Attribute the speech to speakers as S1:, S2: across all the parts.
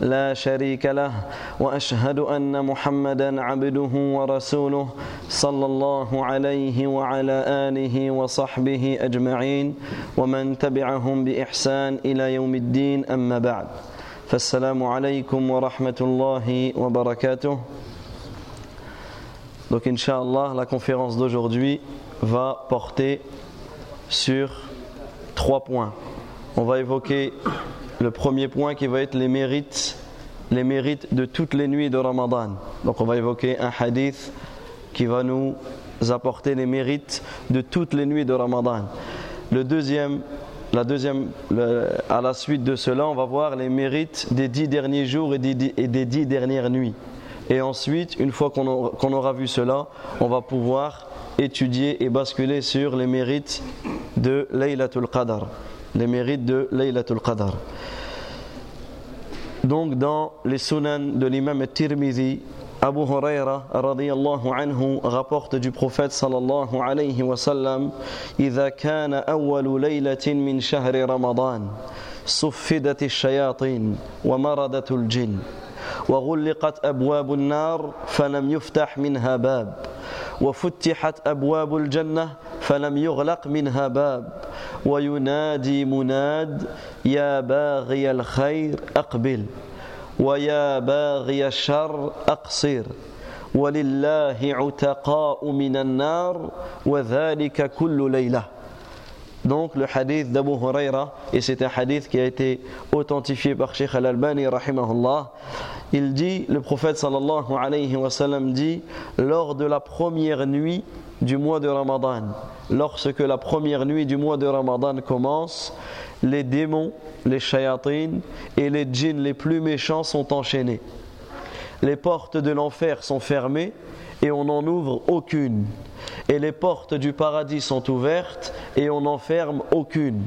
S1: لا شريك له وأشهد أن محمدا عبده ورسوله صلى الله عليه وعلى آله وصحبه أجمعين ومن تبعهم بإحسان إلى يوم الدين أما بعد فالسلام عليكم ورحمة الله وبركاته Donc, Inch'Allah, la conférence d'aujourd'hui va porter sur trois points. On va évoquer le premier point qui va être les mérites, les mérites de toutes les nuits de Ramadan. Donc, on va évoquer un hadith qui va nous apporter les mérites de toutes les nuits de Ramadan. Le deuxième, la deuxième, à la suite de cela, on va voir les mérites des dix derniers jours et des, dix dernières nuits. Et ensuite, une fois qu'on aura, aura, vu cela, on va pouvoir étudier et basculer sur les mérites de Laylatul Qadr Les mérites de Laylatul Qadr. Donc, dans les sunan de l'imam Tirmidhi, Abu Huraira radiyallahu anhu rapporte du prophète sallallahu alayhi wa sallam إذا كان أول ليلة من شهر رمضان صفدت الشياطين ومردت الجن وغلقت أبواب النار فلم يفتح منها باب وفتحت أبواب الجنة فلم يغلق منها باب وينادي مناد يا باغي الخير أقبل ويا باغي الشر أقصر ولله عتقاء من النار وذلك كل ليلة Donc le hadith d'Abu Huraira, et c'est un hadith qui a été authentifié par Sheikh Al-Albani, rahimahullah, il dit, le prophète sallallahu alayhi wa sallam dit, lors de la première nuit du mois de Ramadan, lorsque la première nuit du mois de Ramadan commence, les démons, les shayatines et les djinns les plus méchants sont enchaînés. Les portes de l'enfer sont fermées et on n'en ouvre aucune. Et les portes du paradis sont ouvertes et on n'en ferme aucune.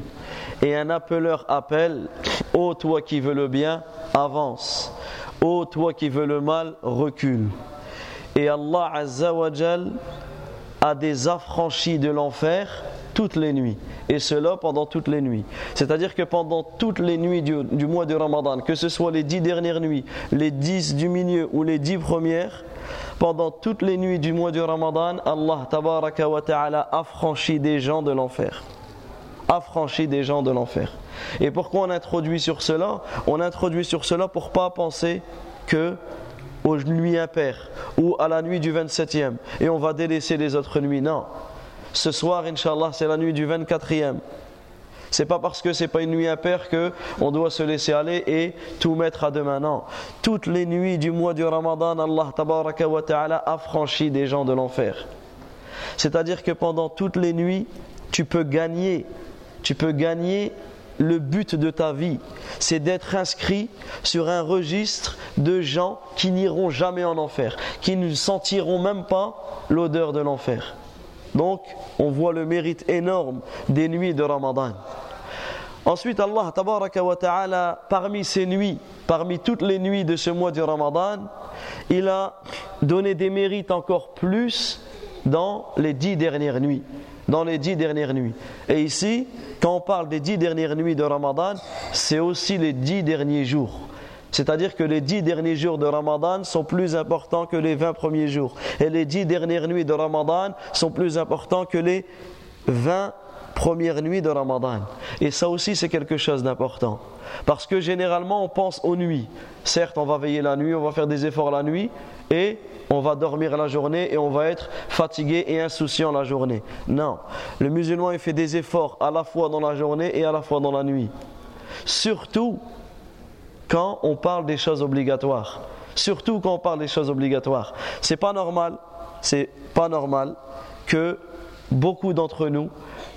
S1: Et un appeleur appelle Ô toi qui veux le bien, avance. Ô toi qui veux le mal, recule. Et Allah Azzawajal a des affranchis de l'enfer toutes les nuits. Et cela pendant toutes les nuits. C'est-à-dire que pendant toutes les nuits du, du, mois de Ramadan, que ce soit les dix dernières nuits, les dix du milieu ou les dix premières, pendant toutes les nuits du mois du Ramadan, Allah tabaraka wa ta'ala affranchit des gens de l'enfer. Affranchit des gens de l'enfer. Et pourquoi on introduit sur cela? On introduit sur cela pour pas penser que aux nuits impaires ou à la nuit du 27e et on va délaisser les autres nuits. Non. Ce soir, Inch'Allah, c'est la nuit du 24e. C'est pas parce que c'est pas une nuit impaire que on doit se laisser aller et tout mettre à demain. Non. Toutes les nuits du mois du Ramadan, Allah tabaraka wa ta'ala affranchit des gens de l'enfer. C'est-à-dire que pendant toutes les nuits, tu peux gagner, tu peux gagner le but de ta vie, c'est d'être inscrit sur un registre de gens qui n'iront jamais en enfer, qui ne sentiront même pas l'odeur de l'enfer. Donc, on voit le mérite énorme des nuits de Ramadan. Ensuite, Allah, ta'ala, parmi ces nuits, parmi toutes les nuits de ce mois du Ramadan, il a donné des mérites encore plus dans les dix dernières nuits. Dans les dix dernières nuits. Et ici, quand on parle des dix dernières nuits de Ramadan, c'est aussi les dix derniers jours. C'est-à-dire que les dix derniers jours de Ramadan sont plus importants que les vingt premiers jours. Et les dix dernières nuits de Ramadan sont plus importants que les vingt premières nuits de Ramadan. Et ça aussi, c'est quelque chose d'important. Parce que généralement, on pense aux nuits. Certes, on va veiller la nuit, on va faire des efforts la nuit, et on va dormir la journée et on va être fatigué et insouciant la journée. Non. Le musulman, il fait des efforts à la fois dans la journée et à la fois dans la nuit. Surtout quand on parle des choses obligatoires. Surtout quand on parle des choses obligatoires. C'est pas normal, c'est pas normal que beaucoup d'entre nous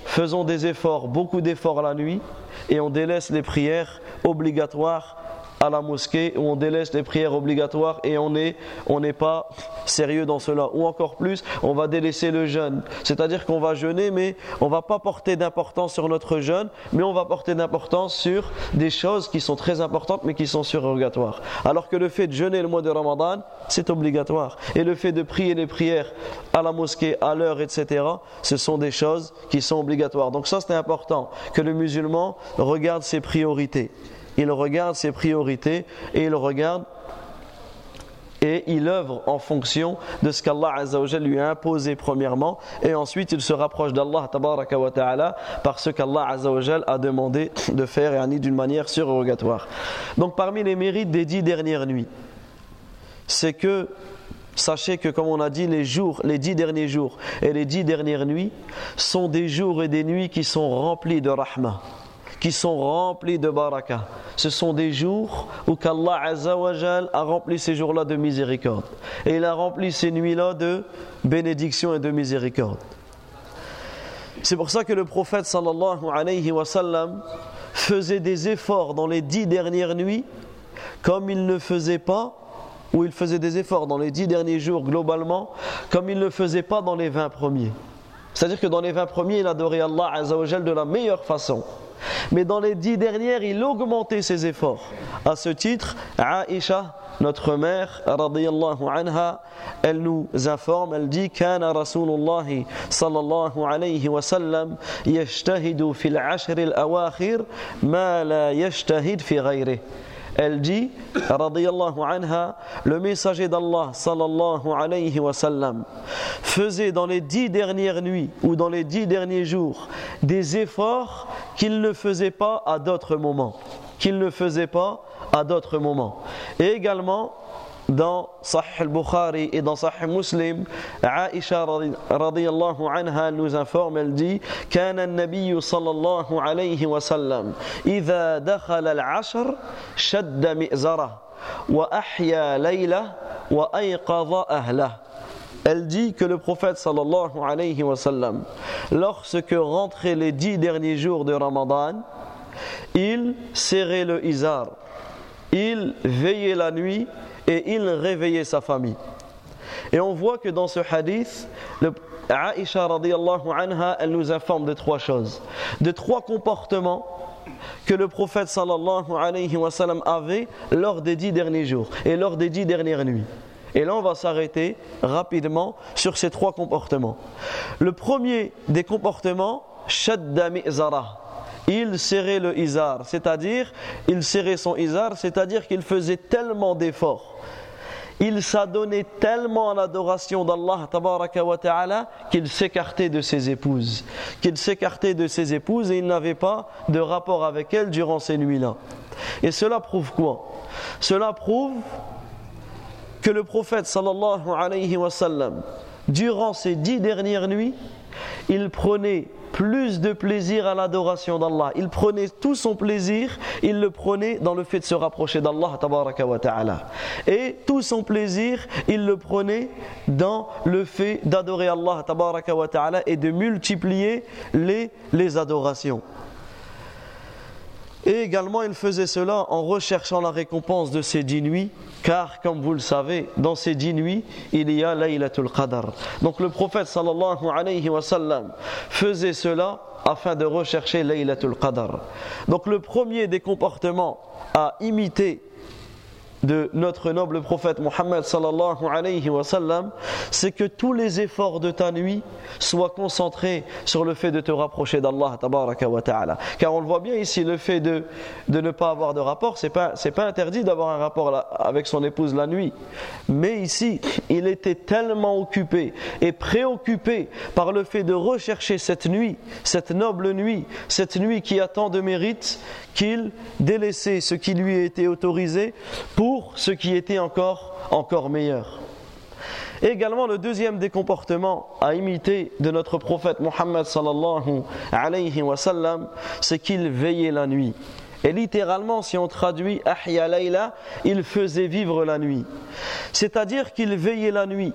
S1: faisons des efforts, beaucoup d'efforts la nuit et on délaisse les prières obligatoires à la mosquée où on délaisse les prières obligatoires et on n'est on pas sérieux dans cela. Ou encore plus, on va délaisser le jeûne. C'est-à-dire qu'on va jeûner, mais on va pas porter d'importance sur notre jeûne, mais on va porter d'importance sur des choses qui sont très importantes mais qui sont surrogatoires. Alors que le fait de jeûner le mois de Ramadan, c'est obligatoire. Et le fait de prier les prières à la mosquée, à l'heure, etc., ce sont des choses qui sont obligatoires. Donc ça, c'est important que le musulman regarde ses priorités. Il regarde ses priorités et il regarde et il œuvre en fonction de ce qu'Allah lui a imposé premièrement et ensuite il se rapproche d'Allah ta'ala par ce qu'Allah a demandé de faire et d'une manière surrogatoire. Donc parmi les mérites des dix dernières nuits, c'est que Sachez que, comme on a dit, les jours, les dix derniers jours et les dix dernières nuits sont des jours et des nuits qui sont remplis de rahma, qui sont remplis de baraka. Ce sont des jours où qu'Allah a rempli ces jours-là de miséricorde. Et il a rempli ces nuits-là de bénédiction et de miséricorde. C'est pour ça que le prophète faisait des efforts dans les dix dernières nuits comme il ne faisait pas où il faisait des efforts dans les dix derniers jours globalement, comme il ne faisait pas dans les vingt premiers. C'est-à-dire que dans les vingt premiers, il adorait Allah Azzawajal de la meilleure façon. Mais dans les dix dernières, il augmentait ses efforts. À ce titre, Aïcha, notre mère, radiyallahu anha, elle nous informe, elle dit كان رسول الله صلى الله عليه وسلم يجتهد في العشر الأواخر ما لا يجتهد في غيره elle dit, anha, le messager d'Allah, sallallahu alayhi wa sallam, faisait dans les dix dernières nuits ou dans les dix derniers jours des efforts qu'il ne faisait pas à d'autres moments. Qu'il ne faisait pas à d'autres moments. Et également, dans Sahih al-Bukhari et dans Sahih Muslim, Aisha radiyallahu anha nous informe, elle dit كان النبي صلى الله عليه وسلم إذا دخل العشر شد مئزره وأحيا ليله وأيقظ أهله Elle dit que le prophète sallallahu alayhi wa sallam, lorsque rentraient les dix derniers jours de Ramadan, il serrait le izar, il veillait la nuit et il réveillait sa famille. Et on voit que dans ce hadith, Aisha anha, elle nous informe de trois choses, de trois comportements que le prophète sallallahu alayhi wa sallam avait lors des dix derniers jours et lors des dix dernières nuits. Et là, on va s'arrêter rapidement sur ces trois comportements. Le premier des comportements, shadda mi'zara. Il serrait le izar, c'est-à-dire, il serrait son izar, c'est-à-dire qu'il faisait tellement d'efforts il s'adonnait tellement à l'adoration d'Allah ta'ala qu'il s'écartait de ses épouses. Qu'il s'écartait de ses épouses et il n'avait pas de rapport avec elles durant ces nuits-là. Et cela prouve quoi? Cela prouve que le prophète sallallahu alayhi wa sallam, durant ces dix dernières nuits, il prenait plus de plaisir à l'adoration d'Allah. Il prenait tout son plaisir, il le prenait dans le fait de se rapprocher d'Allah Et tout son plaisir, il le prenait dans le fait d'adorer Allah et de multiplier les, les adorations. Et également, il faisait cela en recherchant la récompense de ces dix nuits, car, comme vous le savez, dans ces dix nuits, il y a Laylatul Qadr. Donc le prophète sallallahu alayhi wa sallam faisait cela afin de rechercher Laylatul Qadr. Donc le premier des comportements à imiter de notre noble prophète Mohammed sallallahu alayhi wa sallam, c'est que tous les efforts de ta nuit soient concentrés sur le fait de te rapprocher d'Allah. Car on le voit bien ici, le fait de, de ne pas avoir de rapport, c'est pas, c'est pas interdit d'avoir un rapport avec son épouse la nuit. Mais ici, il était tellement occupé et préoccupé par le fait de rechercher cette nuit, cette noble nuit, cette nuit qui a tant de mérite, qu'il délaissait ce qui lui était autorisé pour ce qui était encore, encore meilleur. également le deuxième des comportements à imiter de notre prophète Mohammed sallallahu alayhi wa sallam, c'est qu'il veillait la nuit. Et littéralement, si on traduit Ahya Layla, il faisait vivre la nuit. C'est-à-dire qu'il veillait la nuit.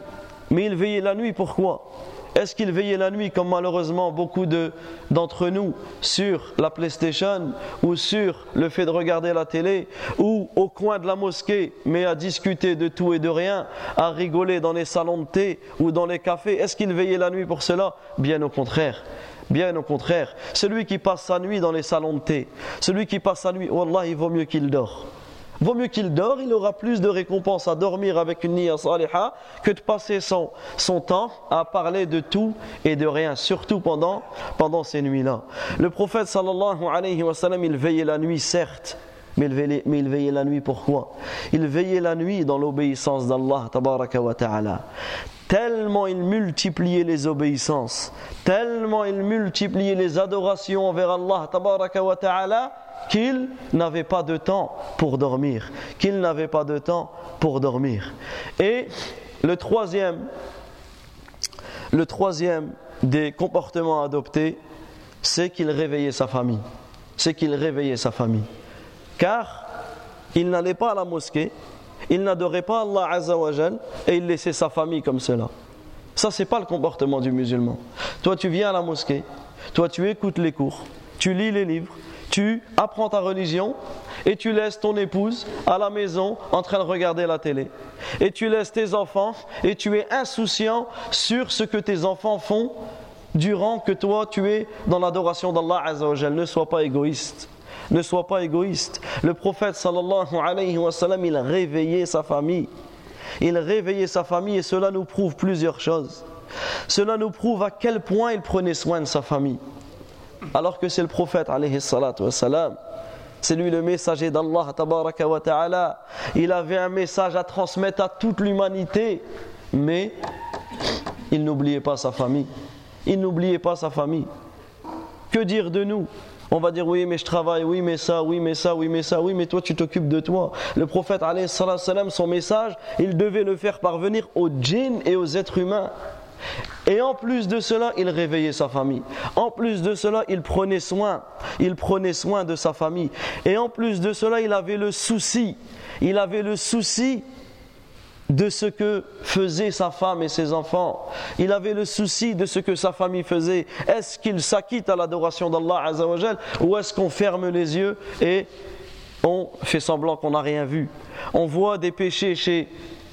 S1: Mais il veillait la nuit pourquoi Est-ce qu'il veillait la nuit comme malheureusement beaucoup d'entre nous sur la PlayStation ou sur le fait de regarder la télé ou au coin de la mosquée mais à discuter de tout et de rien, à rigoler dans les salons de thé ou dans les cafés? Est-ce qu'il veillait la nuit pour cela? Bien au contraire. Bien au contraire, celui qui passe sa nuit dans les salons de thé, celui qui passe sa nuit, Wallah, il vaut mieux qu'il dort. Vaut mieux qu'il dort, il aura plus de récompense à dormir avec une niya saliha que de passer son, son temps à parler de tout et de rien, surtout pendant, pendant ces nuits-là. Le prophète sallallahu alayhi wa sallam, il veillait la nuit, certes, mais il, veillait, mais il veillait la nuit pourquoi? Il veillait la nuit dans l'obéissance d'Allah tabaraka wa ta'ala tellement il multipliait les obéissances, tellement il multipliait les adorations envers Allah ta'ala, qu'il n'avait pas de temps pour dormir, qu'il n'avait pas de temps pour dormir. Et le troisième, le troisième des comportements adoptés, c'est qu'il réveillait sa famille. C'est qu'il réveillait sa famille. Car il n'allait pas à la mosquée, il n'adorait pas Allah Azzawajal et il laissait sa famille comme cela. Ça, c'est pas le comportement du musulman. Toi, tu viens à la mosquée, toi, tu écoutes les cours, tu lis les livres, tu apprends ta religion et tu laisses ton épouse à la maison en train de regarder la télé. Et tu laisses tes enfants et tu es insouciant sur ce que tes enfants font durant que toi tu es dans l'adoration d'Allah Azzawajal. Ne sois pas égoïste. Ne sois pas égoïste. Le prophète sallallahu alayhi wa sallam, il réveillait sa famille. Il réveillait sa famille et cela nous prouve plusieurs choses. Cela nous prouve à quel point il prenait soin de sa famille alors que c'est le prophète alayhi c'est lui le messager d'Allah wa ta'ala il avait un message à transmettre à toute l'humanité mais il n'oubliait pas sa famille il n'oubliait pas sa famille que dire de nous? On va dire oui mais je travaille, oui mais ça, oui mais ça, oui mais ça, oui mais toi tu t'occupes de toi. Le prophète alayhi son message, il devait le faire parvenir aux djinns et aux êtres humains. Et en plus de cela, il réveillait sa famille. En plus de cela, il prenait soin. Il prenait soin de sa famille. Et en plus de cela, il avait le souci. Il avait le souci de ce que faisaient sa femme et ses enfants. Il avait le souci de ce que sa famille faisait. Est-ce qu'il s'acquitte à l'adoration d'Allah ou est-ce qu'on ferme les yeux et on fait semblant qu'on n'a rien vu? On voit des péchés chez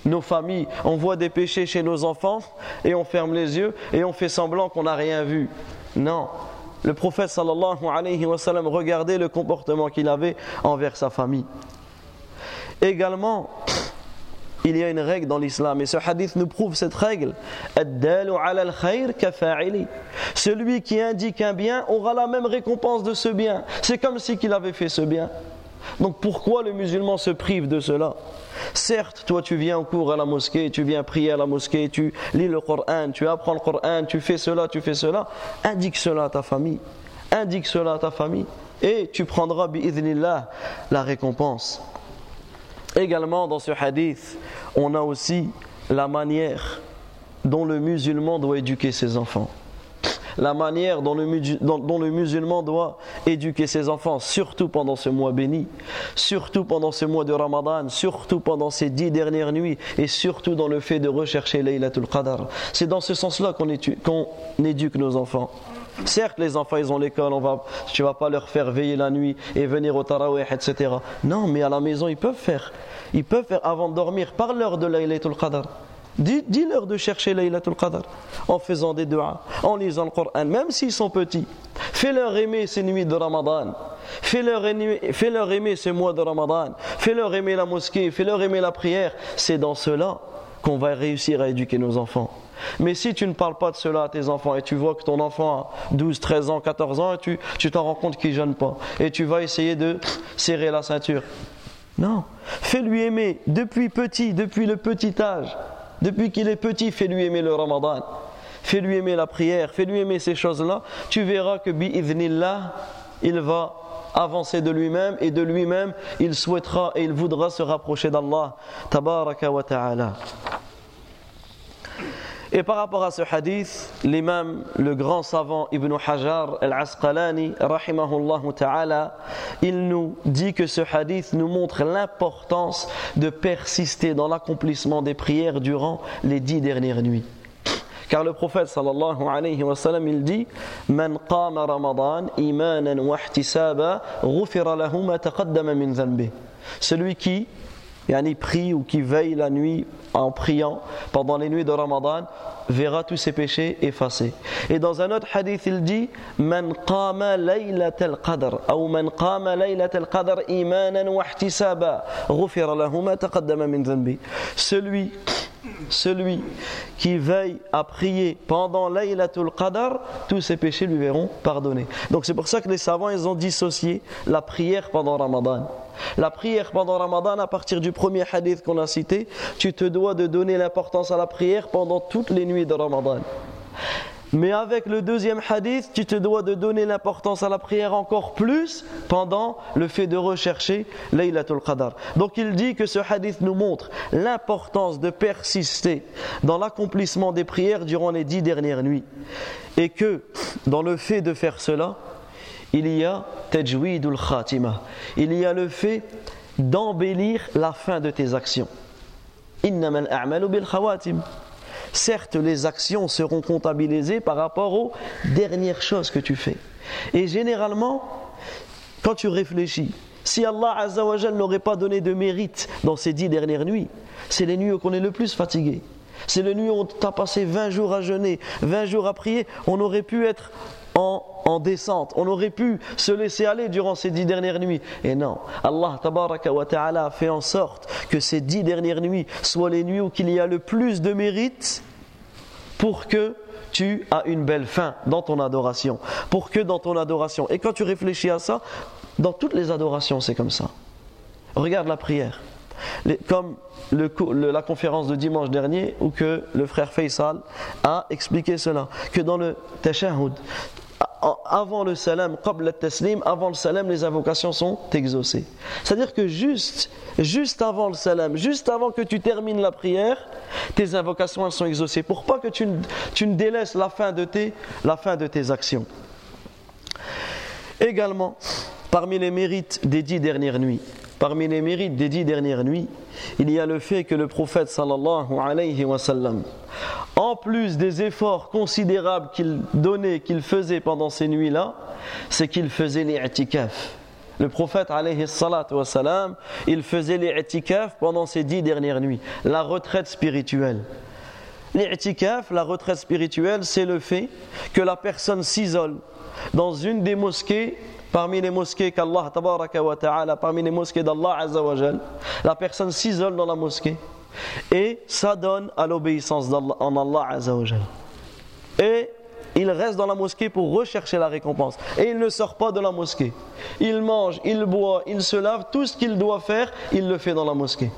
S1: nos familles, on voit des péchés chez nos enfants et on ferme les yeux et on fait semblant qu'on n'a rien vu. Non. Le prophète sallallahu alayhi wa sallam regardait le comportement qu'il avait envers sa famille. Également, il y a une règle dans l'islam et ce hadith nous prouve cette règle. Celui qui indique un bien aura la même récompense de ce bien. C'est comme si qu'il avait fait ce bien. Donc pourquoi le musulman se prive de cela? Certes, toi tu viens au cours à la mosquée, tu viens prier à la mosquée, tu lis le Coran, tu apprends le Coran, tu fais cela, tu fais cela. Indique cela à ta famille. Indique cela à ta famille. Et tu prendras, bi'idhnillah, la récompense. Également dans ce hadith, on a aussi la manière dont le musulman doit éduquer ses enfants la manière dont le, musulman doit éduquer ses enfants, surtout pendant ce mois béni, surtout pendant ce mois de Ramadan, surtout pendant ces dix dernières nuits, et surtout dans le fait de rechercher Laylatul Qadr. C'est dans ce sens-là qu'on éduque, nos enfants. Certes, les enfants, ils ont l'école, on va, tu vas pas leur faire veiller la nuit et venir au tarawih, etc. Non, mais à la maison, ils peuvent faire. Ils peuvent faire avant de dormir, parle-leur de Laylatul Qadr. Dis-leur de chercher Laylatul Qadr en faisant des doigts, en lisant le Coran, même s'ils sont petits. Fais-leur aimer ces nuits de Ramadan. Fais-leur aimer, fais aimer ce mois de Ramadan. Fais-leur aimer la mosquée. Fais-leur aimer la prière. C'est dans cela qu'on va réussir à éduquer nos enfants. Mais si tu ne parles pas de cela à tes enfants et tu vois que ton enfant a 12, 13 ans, 14 ans et tu, tu t'en rends compte qu'il ne jeûne pas et tu vas essayer de serrer la ceinture. Non, fais-lui aimer depuis petit, depuis le petit âge. Depuis qu'il est petit, fais-lui aimer le ramadan. Fais-lui aimer la prière, fais-lui aimer ces choses-là. Tu verras que bi'idhnillah, il va avancer de lui-même et de lui-même, il souhaitera et il voudra se rapprocher d'Allah. Tabaraka wa ta'ala. Et par rapport à ce hadith, l'imam, le grand savant Ibn Hajar al-Asqalani, ta'ala, il nous dit que ce hadith nous montre l'importance de persister dans l'accomplissement des prières durant les dix dernières nuits. Car le prophète sallallahu alayhi wa sallam, il dit Man qama ramadan imanan wa ihtisaba ghufira lahu ma min. Celui qui prie ou qui veille la nuit en priant pendant les nuits de Ramadan verra tous ses péchés effacés. Et dans un autre hadith, il dit Man qama laylat al-qadr ou Man qama laylat al-qadr imanan wa ihtisaba ghufira. Celui celui qui veille à prier pendant Laylatul Qadr, tous ses péchés lui verront pardonnés. Donc c'est pour ça que les savants ils ont dissocié la prière pendant Ramadan. La prière pendant Ramadan, à partir du premier hadith qu'on a cité, tu te dois de donner l'importance à la prière pendant toutes les nuits de Ramadan. Mais avec le deuxième hadith, tu te dois de donner l'importance à la prière encore plus pendant le fait de rechercher Laylatul Qadr. Donc il dit que ce hadith nous montre l'importance de persister dans l'accomplissement des prières durant les dix dernières nuits. Et que dans le fait de faire cela, il y a tajwidul khatima. Il y a le fait d'embellir la fin de tes actions. Certes, les actions seront comptabilisées par rapport aux dernières choses que tu fais. Et généralement, quand tu réfléchis, si Allah Azzawajal n'aurait pas donné de mérite dans ces dix dernières nuits, c'est les nuits où on est le plus fatigué. C'est les nuits où on t'a passé 20 jours à jeûner, 20 jours à prier. On aurait pu être en, en, descente. On aurait pu se laisser aller durant ces dix dernières nuits. Et non, Allah wa ta'ala a fait en sorte que ces dix dernières nuits soient les nuits où il y a le plus de mérite pour que tu as une belle fin dans ton adoration. Pour que dans ton adoration. Et quand tu réfléchis à ça, dans toutes les adorations, c'est comme ça. Regarde la prière. comme la conférence de dimanche dernier où que le frère Faisal a expliqué cela, que dans le tashahhud, avant le salam, avant le salam, les invocations sont exaucées. C'est-à-dire que juste, juste avant le salam, juste avant que tu termines la prière, tes invocations sont exaucées. Pour pas que tu, tu ne délaisses la fin, de tes, la fin de tes actions. Également, parmi les mérites des dix dernières nuits, parmi les mérites des dix dernières nuits, il y a le fait que le prophète sallallahu alayhi wa sallam, en plus des efforts considérables qu'il donnait, qu'il faisait pendant ces nuits-là, c'est qu'il faisait les i'tikaf. Le prophète alayhi wa sallam, il faisait les i'tikaf pendant ces dix dernières nuits, la retraite spirituelle. L'i'tikaf, la retraite spirituelle, c'est le fait que la personne s'isole dans une des mosquées parmi les mosquées qu'Allah wa ta'ala, parmi les mosquées d'Allah azawajal, la personne s'isole dans la mosquée et s'adonne à l'obéissance en Allah azawajal. Et il reste dans la mosquée pour rechercher la récompense. Et il ne sort pas de la mosquée. Il mange, il boit, il se lave, tout ce qu'il doit faire, il le fait dans la mosquée.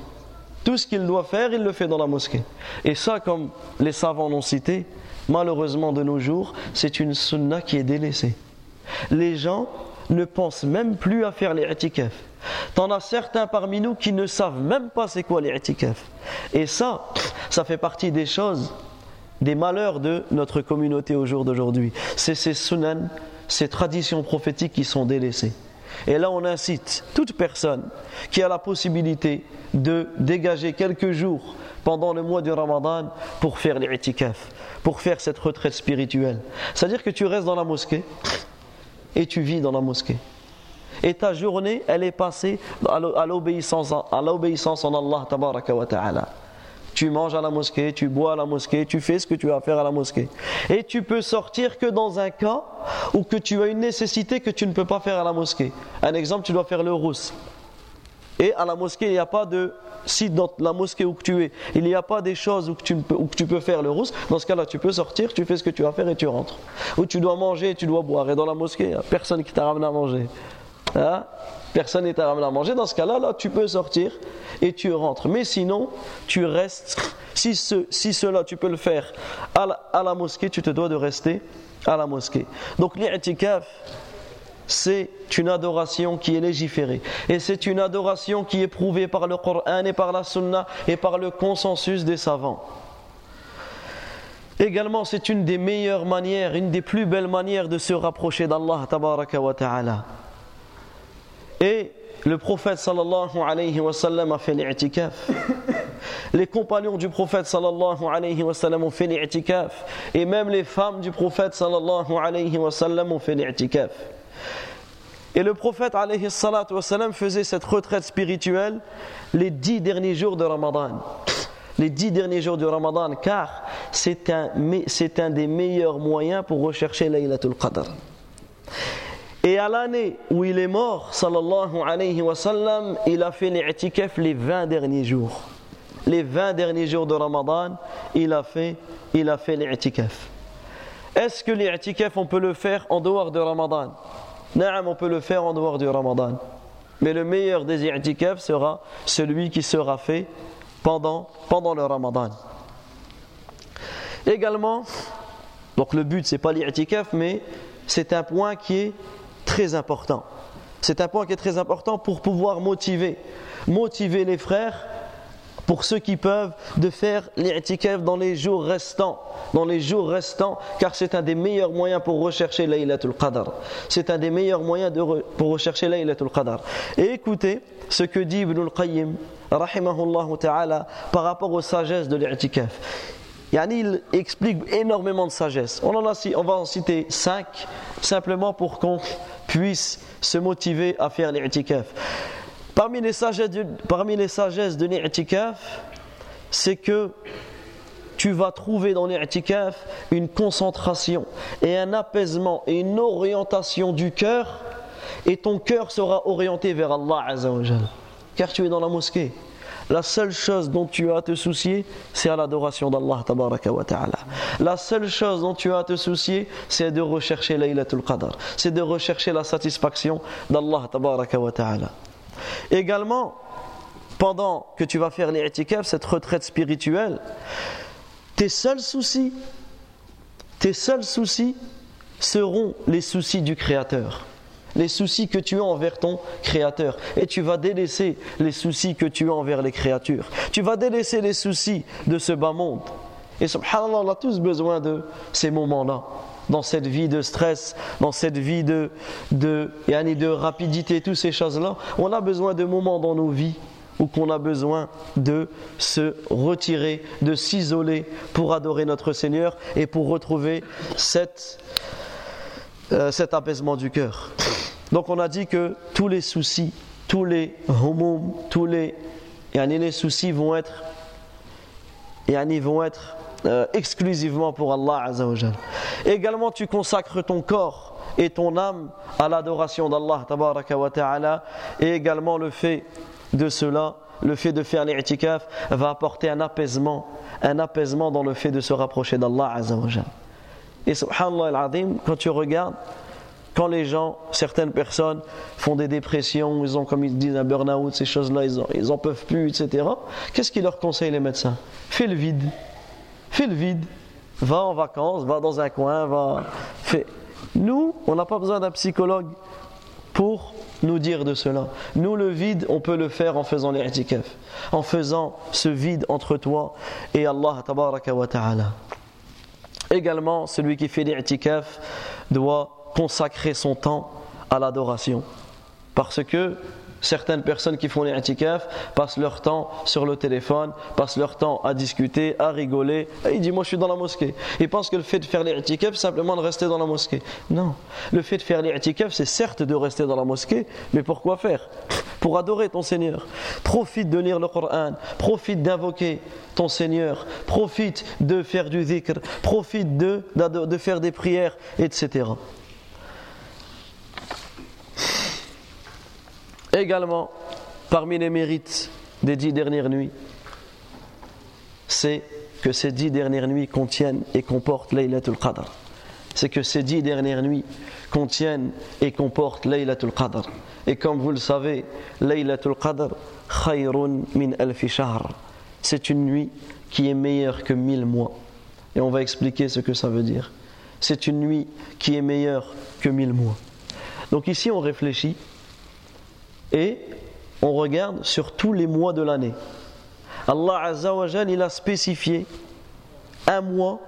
S1: Tout ce qu'il doit faire, il le fait dans la mosquée. Et ça, comme les savants l'ont cité, malheureusement de nos jours, c'est une sunna qui est délaissée. Les gens ne pensent même plus à faire les itikaf. T'en as certains parmi nous qui ne savent même pas c'est quoi les itikaf. Et ça, ça fait partie des choses, des malheurs de notre communauté au jour d'aujourd'hui. C'est ces sunan, ces traditions prophétiques qui sont délaissées. Et là, on incite toute personne qui a la possibilité de dégager quelques jours pendant le mois du Ramadan pour faire les itikaf, pour faire cette retraite spirituelle. C'est-à-dire que tu restes dans la mosquée, et tu vis dans la mosquée. Et ta journée, elle est passée à l'obéissance en Allah wa ta'ala. Tu manges à la mosquée, tu bois à la mosquée, tu fais ce que tu as à faire à la mosquée. Et tu peux sortir que dans un cas où que tu as une nécessité que tu ne peux pas faire à la mosquée. Un exemple, tu dois faire le rousse. Et à la mosquée, il n'y a pas de. Si dans la mosquée où tu es, il n'y a pas des choses où tu, où tu peux faire le rousse, dans ce cas-là, tu peux sortir, tu fais ce que tu vas faire et tu rentres. Ou tu dois manger et tu dois boire. Et dans la mosquée, il n'y a personne qui t'a ramené à manger. Hein? Personne n'est ramené à manger. Dans ce cas-là, là, tu peux sortir et tu rentres. Mais sinon, tu restes. Si, ce, si cela, tu peux le faire à la, à la mosquée, tu te dois de rester à la mosquée. Donc, l'i'tikaf, c'est une adoration qui est légiférée. Et c'est une adoration qui est prouvée par le Coran et par la Sunna et par le consensus des savants. Également, c'est une des meilleures manières, une des plus belles manières de se rapprocher d'Allah ta'ala. Et le prophète sallallahu alayhi wa sallam a fait l'i'tikaf. Les compagnons du prophète sallallahu alayhi wa sallam ont fait l'i'tikaf. Et même les femmes du prophète sallallahu alayhi wa sallam ont fait l'i'tikaf. Et le prophète alayhi faisait cette retraite spirituelle les dix derniers jours de Ramadan. Les dix derniers jours du Ramadan, car c'est un, des meilleurs moyens pour rechercher Laylatul Qadr. Et à l'année où il est mort, sallallahu alayhi wa sallam, il a fait l'i'tikaf les 20 derniers jours. Les 20 derniers jours de Ramadan, il a fait, il a fait. Est-ce que l'i'tikaf, on peut le faire en dehors de Ramadan? Non, on peut le faire en dehors du Ramadan. Mais le meilleur des i'tikaf sera celui qui sera fait pendant, pendant le Ramadan. Également, donc le but c'est pas l'i'tikaf, mais c'est un point qui est très important. C'est un point qui est très important pour pouvoir motiver, motiver les frères pour ceux qui peuvent de faire l'i'tikaf dans les jours restants, dans les jours restants, car c'est un des meilleurs moyens pour rechercher Laylatul Qadr. C'est un des meilleurs moyens de pour rechercher Laylatul Qadr. Et écoutez ce que dit Ibn al-Qayyim, rahimahullah ta'ala, par rapport aux sagesses de l'i'tikaf. Yani il explique énormément de sagesse. On, en a, on va en citer cinq, simplement pour qu'on puisse se motiver à faire l'i'tikaf. Parmi les sagesses de, parmi c'est que tu vas trouver dans l'i'tikaf une concentration et un apaisement et une orientation du cœur et ton cœur sera orienté vers Allah Azzawajal. Car tu es dans la mosquée la seule chose dont tu as à te soucier, c'est à l'adoration d'Allah wa ta'ala. La seule chose dont tu as à te soucier, c'est de rechercher Laylatul Qadr. C'est de rechercher la satisfaction d'Allah wa ta'ala. Également, pendant que tu vas faire l'i'tikaf, cette retraite spirituelle, tes seuls soucis, tes seuls soucis seront les soucis du Créateur les soucis que tu as envers ton Créateur. Et tu vas délaisser les soucis que tu as envers les créatures. Tu vas délaisser les soucis de ce bas monde. Et subhanallah, on a tous besoin de ces moments-là. Dans cette vie de stress, dans cette vie de, de, de rapidité, toutes ces choses-là, on a besoin de moments dans nos vies où qu'on a besoin de se retirer, de s'isoler pour adorer notre Seigneur et pour retrouver euh, cet apaisement du cœur. Donc on a dit que tous les soucis, tous les homos, tous les, les soucis vont être, vont être euh, exclusivement pour Allah Azzawajal. Également tu consacres ton corps et ton âme à l'adoration d'Allah Ta'ala et également le fait de cela le fait de faire l'i'tikaf va apporter un apaisement un apaisement dans le fait de se rapprocher d'Allah Azzawajal. Et subhanallah al quand tu regardes quand les gens, certaines personnes font des dépressions, ils ont, comme ils disent, un burn-out, ces choses-là, ils, n'en peuvent plus, etc. Qu'est-ce qu'ils leur conseillent les médecins? Fais le vide. Fais le vide. Va en vacances, va dans un coin, va. Fais. Nous, on n'a pas besoin d'un psychologue pour nous dire de cela. Nous, le vide, on peut le faire en faisant les en faisant ce vide entre toi et Allah wa ta'ala. Également, celui qui fait l'i'tikaf doit consacrer son temps à l'adoration. Parce que certaines personnes qui font les passent leur temps sur le téléphone, passent leur temps à discuter, à rigoler. Il dit Moi je suis dans la mosquée. Ils pensent que le fait de faire les c'est simplement de rester dans la mosquée. Non. Le fait de faire les c'est certes de rester dans la mosquée, mais pourquoi faire? Pour adorer ton Seigneur. Profite de lire le Coran, profite d'invoquer ton Seigneur, profite de faire du dhikr, profite de faire des prières, etc. Également, parmi les mérites des dix dernières nuits, c'est que ces dix dernières nuits contiennent et comportent Laylatul Qadr. C'est que ces dix dernières nuits contiennent et comportent Laylatul Qadr. Et comme vous le savez, Laylatul Qadr, khayrun min alfi shahr. C'est une nuit qui est meilleure que mille mois. Et on va expliquer ce que ça veut dire. C'est une nuit qui est meilleure que mille mois. Donc ici, on réfléchit et on regarde sur tous les mois de l'année. Allah Azzawajal, il a spécifié un mois,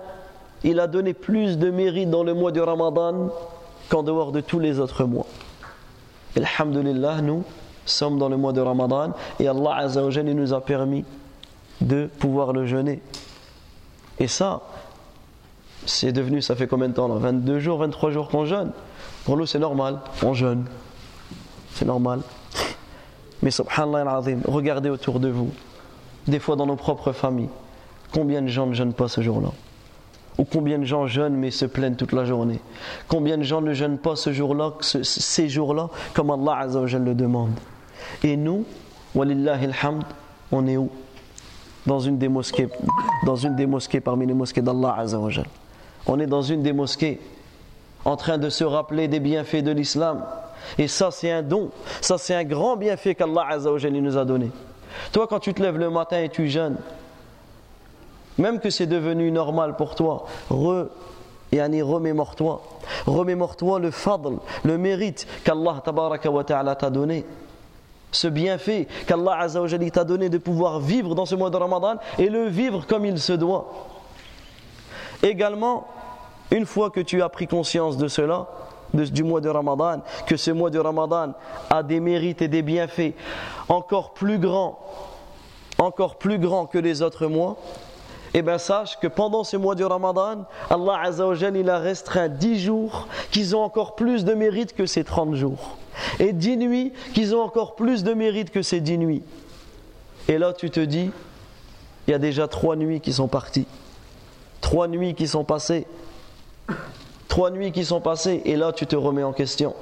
S1: il a donné plus de mérite dans le mois du Ramadan qu'en dehors de tous les autres mois. Alhamdulillah, nous sommes dans le mois de Ramadan et Allah Azzawajal, il nous a permis de pouvoir le jeûner. Et ça, c'est devenu, ça fait combien de temps là? 22 jours, 23 jours qu'on jeûne? Pour nous, c'est normal, on jeûne. C'est normal. Mais subhanallah regardez autour de vous, des fois dans nos propres familles, combien de gens ne jeûnent pas ce jour-là? Ou combien de gens jeûnent mais se plaignent toute la journée? Combien de gens ne jeûnent pas ce jour-là, ces jours-là, comme Allah le demande? Et nous, walillahi alhamd, on est où? Dans une des mosquées, dans une des mosquées parmi les mosquées d'Allah Azzawajal. On est dans une des mosquées en train de se rappeler des bienfaits de l'islam. Et ça, c'est un don. Ça, c'est un grand bienfait qu'Allah nous a donné. Toi, quand tu te lèves le matin et tu jeûnes, même que c'est devenu normal pour toi, re, remémore-toi. Remémore-toi le fadl, le mérite qu'Allah t'a donné. Ce bienfait qu'Allah t'a donné de pouvoir vivre dans ce mois de Ramadan et le vivre comme il se doit. Également, une fois que tu as pris conscience de cela, du mois de Ramadan, que ce mois de Ramadan a des mérites et des bienfaits encore plus grands, encore plus grands que les autres mois, eh bien sache que pendant ce mois de Ramadan, Allah Azzawajal, il a restreint 10 jours qui ont encore plus de mérite que ces 30 jours. Et 10 nuits qui ont encore plus de mérite que ces 10 nuits. Et là tu te dis, il y a déjà 3 nuits qui sont parties. Trois nuits qui sont passées. Trois nuits qui sont passées et là tu te remets en question.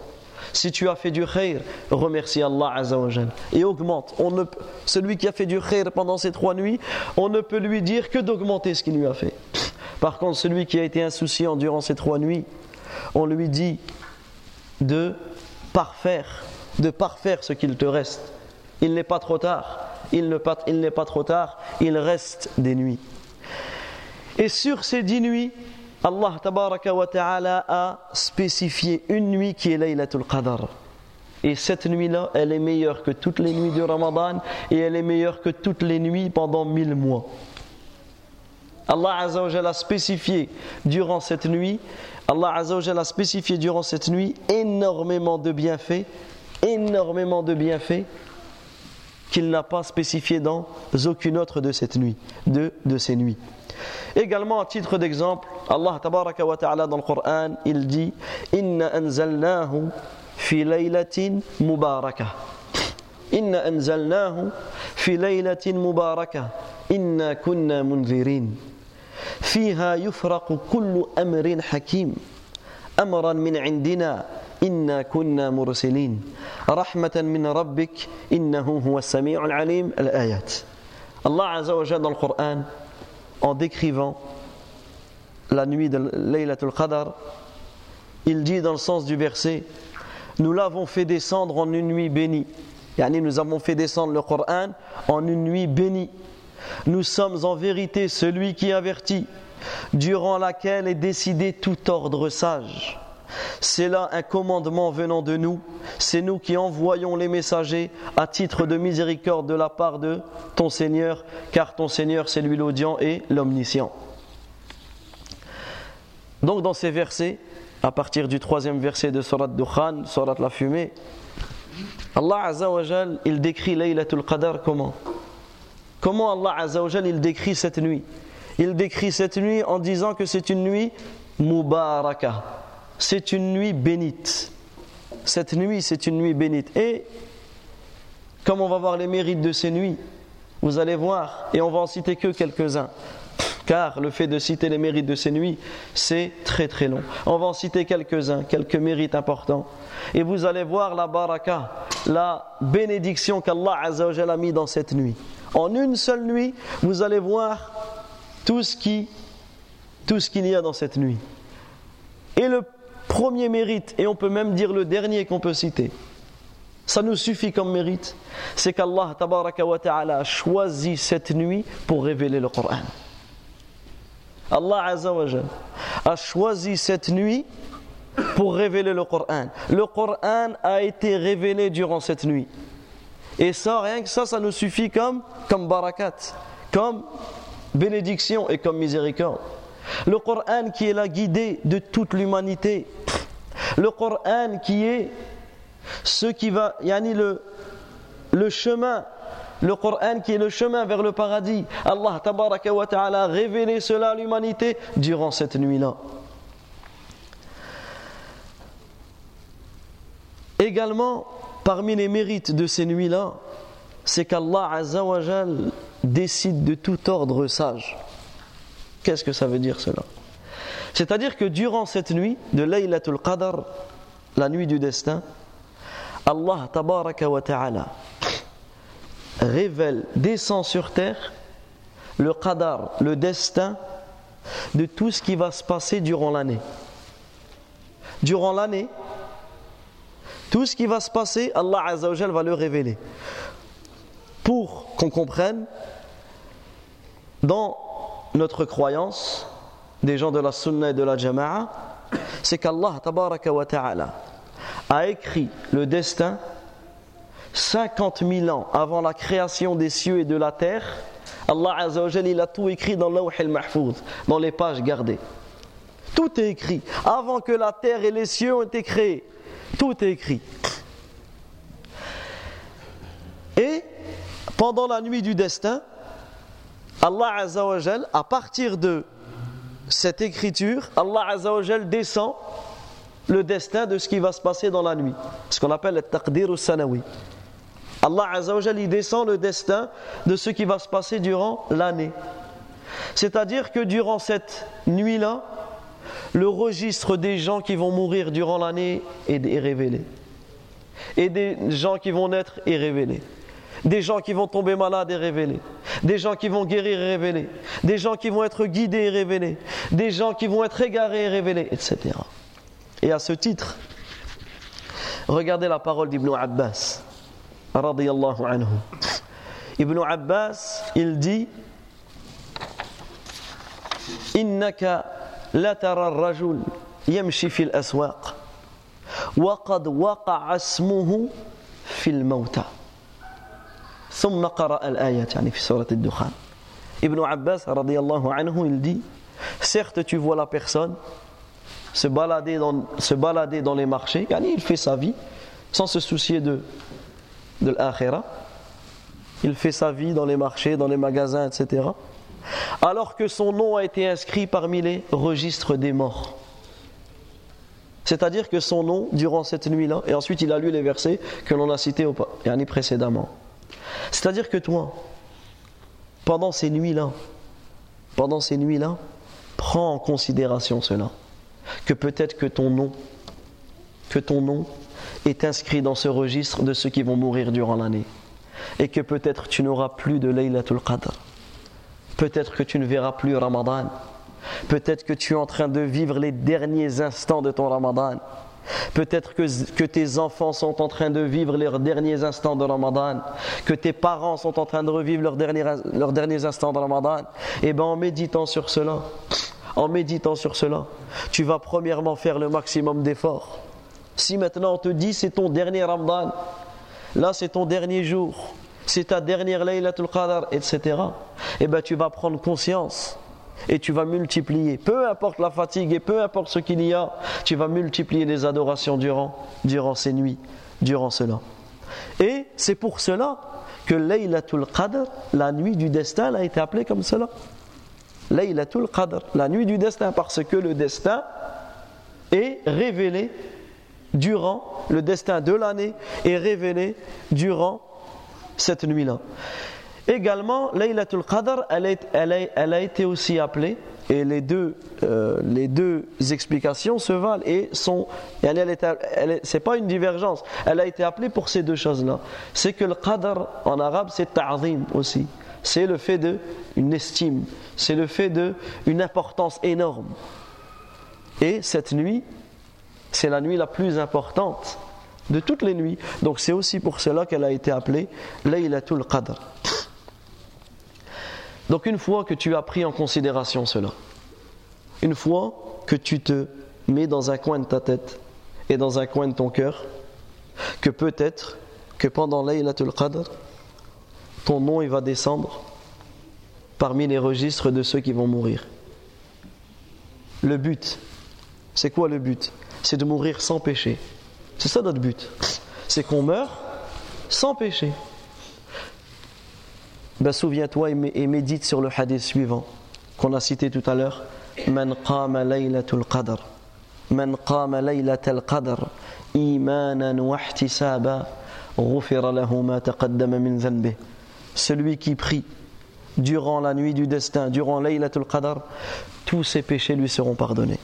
S1: Si tu as fait du khair, remercie Allah Azzawajal et augmente. On ne, celui qui a fait du khair pendant ces trois nuits, on ne peut lui dire que d'augmenter ce qu'il lui a fait. Par contre, celui qui a été insouciant durant ces trois nuits, on lui dit de parfaire, de parfaire ce qu'il te reste. Il n'est pas trop tard. Il n'est pas, pas trop tard. Il reste des nuits. Et sur ces dix nuits, Allah wa ta'ala a spécifié une nuit qui est Laylatul Qadr. Et cette nuit-là, elle est meilleure que toutes les nuits du Ramadan et elle est meilleure que toutes les nuits pendant mille mois. Allah a spécifié durant cette nuit, Allah a spécifié durant cette nuit énormément de bienfaits, énormément de bienfaits qu'il n'a pas spécifié dans aucune autre de cette nuit, de, de ces nuits. Également, à titre d'exemple, Allah tabaraka wa ta'ala dans le Coran, il dit Inna anzalnahu fi laylatin mubarakah. Inna anzalnahu fi laylatin mubarakah. Inna kunna munzirin. فيها يفرق كل أمر حكيم أمرا من عندنا إنا كنا مرسلين رحمة من ربك إنه هو السميع العليم الآيات الله عز وجل dans le Coran en décrivant la nuit de Laylatul Qadr, il dit dans le sens du verset Nous l'avons fait descendre en une nuit bénie. Yani nous avons fait descendre le Coran en une nuit bénie. Nous sommes en vérité celui qui avertit, durant laquelle est décidé tout ordre sage. C'est là un commandement venant de nous. C'est nous qui envoyons les messagers à titre de miséricorde de la part de ton Seigneur, car ton Seigneur c'est lui l'audient et l'omniscient. Donc dans ces versets, à partir du troisième verset de Surat Dukhan, Surat la fumée, Allah Azzawajal, il décrit Laylatul Qadr comment? Comment Allah Azzawajal, il décrit cette nuit? Il décrit cette nuit en disant que c'est une nuit Mubarakah c'est une nuit bénite. Cette nuit, c'est une nuit bénite. Et comme on va voir les mérites de ces nuits, vous allez voir, et on va en citer que quelques-uns, car le fait de citer les mérites de ces nuits, c'est très très long. On va en citer quelques-uns, quelques mérites importants. Et vous allez voir la baraka, la bénédiction qu'Allah a mis dans cette nuit. En une seule nuit, vous allez voir tout ce qui, tout ce qu'il y a dans cette nuit. Et le premier mérite, et on peut même dire le dernier qu'on peut citer, ça nous suffit comme mérite, c'est qu'Allah ta'ala a choisi cette nuit pour révéler le Coran. Allah a choisi cette nuit pour révéler le Coran. Le Coran a été révélé durant cette nuit. Et ça, rien que ça, ça nous suffit comme, comme barakat, comme bénédiction et comme miséricorde. Le Coran qui est la guidée de toute l'humanité. Le Coran qui est ce qui va, yani le, le chemin le Coran qui est le chemin vers le paradis. Allah a révélé cela à l'humanité durant cette nuit-là. Également, parmi les mérites de ces nuits-là, c'est qu'Allah Azzawajal décide de tout ordre sage. Qu'est-ce que ça veut dire cela? C'est-à-dire que durant cette nuit de Laylatul Qadr, la nuit du destin, Allah tabaraka wa ta'ala révèle, descend sur terre le qadar, le destin de tout ce qui va se passer durant l'année. Durant l'année, tout ce qui va se passer, Allah Azzawajal va le révéler. Pour qu'on comprenne, dans notre croyance, des gens de la Sunna et de la Jama'a, c'est qu'Allah a écrit le destin 50 000 ans avant la création des cieux et de la terre. Allah il a tout écrit dans al-Mahfouz, dans les pages gardées. Tout est écrit. Avant que la terre et les cieux ont été créés, tout est écrit. Et pendant la nuit du destin, Allah Azzawajal, à partir de cette écriture, Allah Azzawajal descend le destin de ce qui va se passer dans la nuit. Ce qu'on appelle le taqdir sanawi. Allah Azzawajal, il descend le destin de ce qui va se passer durant l'année. C'est-à-dire que durant cette nuit-là, le registre des gens qui vont mourir durant l'année est révélé. Et des gens qui vont naître est révélé. Des gens qui vont tomber malades et révélés. Des gens qui vont guérir et révéler. Des gens qui vont être guidés et révélés. Des gens qui vont être égarés et révélés, etc. Et à ce titre, regardez la parole d'Ibn Abbas. Radiyallahu anhu. Ibn Abbas, il dit Innaka la tara rajul yamshi fil aswaq. وقد وقع اسمه في الموتى ثم قرأ الآيات يعني في سورة الدخان Ibn Abbas radiallahu anhu il dit certes tu vois la personne se balader dans, se balader dans les marchés yani il fait sa vie sans se soucier de, de l'akhira il fait sa vie dans les marchés, dans les magasins, etc. Alors que son nom a été inscrit parmi les registres des morts. C'est-à-dire que son nom, durant cette nuit-là, et ensuite il a lu les versets que l'on a cités précédemment. C'est-à-dire que toi, pendant ces nuits-là, pendant ces nuits-là, prends en considération cela. Que peut-être que ton nom, que ton nom est inscrit dans ce registre de ceux qui vont mourir durant l'année. Et que peut-être tu n'auras plus de Laylatul Qadr. Peut-être que tu ne verras plus Ramadan. Peut-être que tu es en train de vivre les derniers instants de ton Ramadan. Peut-être que, tes enfants sont en train de vivre leurs derniers instants de Ramadan, que tes parents sont en train de revivre leurs derniers, leurs derniers instants de Ramadan. Et eh bien en méditant sur cela, en méditant sur cela, tu vas premièrement faire le maximum d'efforts. Si maintenant on te dit c'est ton dernier Ramadan, là c'est ton dernier jour, c'est ta dernière Laylatul Qadr, etc., et eh bien tu vas prendre conscience et tu vas multiplier. Peu importe la fatigue et peu importe ce qu'il y a, tu vas multiplier les adorations durant, durant ces nuits, durant cela. Et c'est pour cela que Laylatul Qadr, la nuit du destin, a été appelée comme cela. Laylatul Qadr, la nuit du destin, parce que le destin est révélé durant, le destin de l'année est révélé durant cette nuit-là. Également, Laylatul Qadr, elle, a été aussi appelée, et les deux, euh, explications se valent et sont. C'est pas une divergence, elle a été appelée pour ces deux choses-là. C'est que le Qadr en arabe, c'est ta'zim aussi. C'est le fait de une estime, c'est le fait de une importance énorme. Et cette nuit, c'est la nuit la plus importante de toutes les nuits. Donc c'est aussi pour cela qu'elle a été appelée Laylatul Qadr. Donc une fois que tu as pris en considération cela, une fois que tu te mets dans un coin de ta tête et dans un coin de ton cœur, que peut-être que pendant Laylatul Qadr, ton nom il va descendre parmi les registres de ceux qui vont mourir. Le but, c'est quoi le but? C'est de mourir sans péché. C'est ça notre but. C'est qu'on meurt sans péché. Ben souviens-toi et médite sur le hadith suivant qu'on a cité tout à l'heure. Man qadr. Man qadr wa min. Celui qui prie durant la nuit du destin, durant laylatul qadr, tous ses péchés lui seront pardonnés.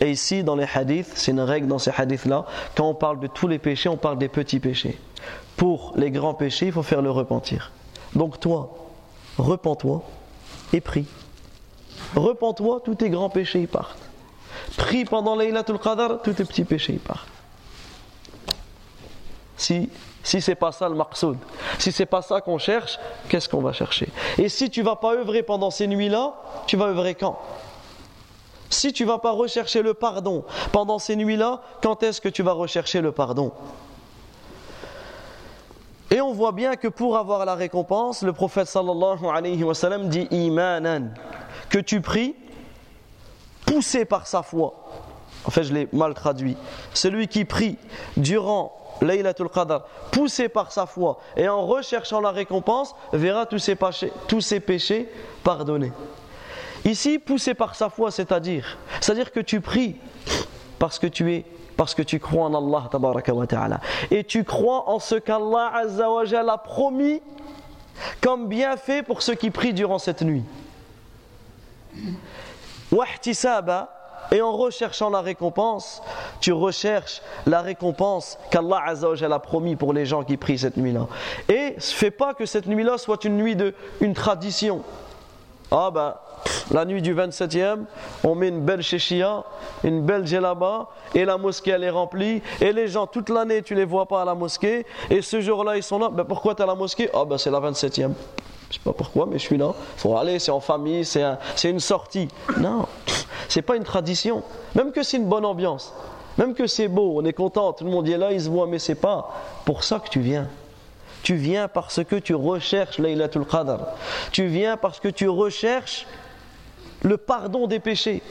S1: Et ici, dans les hadiths, c'est une règle dans ces hadiths-là, quand on parle de tous les péchés, on parle des petits péchés. Pour les grands péchés, il faut faire le repentir. Donc toi, repens-toi et prie. Repens-toi, tous tes grands péchés partent. Prie pendant Laylatul Qadr, tous tes petits péchés partent. Si, si c'est pas ça le maqsoud, si c'est pas ça qu'on cherche, qu'est-ce qu'on va chercher? Et si tu vas pas œuvrer pendant ces nuits-là, tu vas œuvrer quand? Si tu vas pas rechercher le pardon pendant ces nuits-là, quand est-ce que tu vas rechercher le pardon? Et on voit bien que pour avoir la récompense, le prophète sallallahu alayhi wa sallam dit imanan, que tu pries poussé par sa foi. En fait, je l'ai mal traduit. Celui qui prie durant Laylatul Qadr, poussé par sa foi et en recherchant la récompense, verra tous ses péchés, tous ses péchés pardonnés. Ici, poussé par sa foi, c'est-à-dire, c'est-à-dire que tu pries parce que tu es parce que tu crois en Allah wa. Et tu crois en ce qu'Allah a promis comme bienfait pour ceux qui prient durant cette nuit. Et en recherchant la récompense, tu recherches la récompense qu'Allah a promis pour les gens qui prient cette nuit-là. Et ne fais pas que cette nuit-là soit une nuit de une tradition. Ah ben, la nuit du 27e, on met une belle chéchia, une belle djellaba, et la mosquée elle est remplie, et les gens toute l'année tu les vois pas à la mosquée, et ce jour-là ils sont là, ben pourquoi tu es à la mosquée? Ah ben c'est la 27e. Je sais pas pourquoi, mais je suis là. Faut aller, c'est en famille, c'est une sortie. Non, c'est pas une tradition. Même que c'est une bonne ambiance, même que c'est beau, on est content, tout le monde est là, il se voit, mais c'est pas pour ça que tu viens. Tu viens parce que tu recherches Laylatul Qadr. Tu viens parce que tu recherches le pardon des péchés.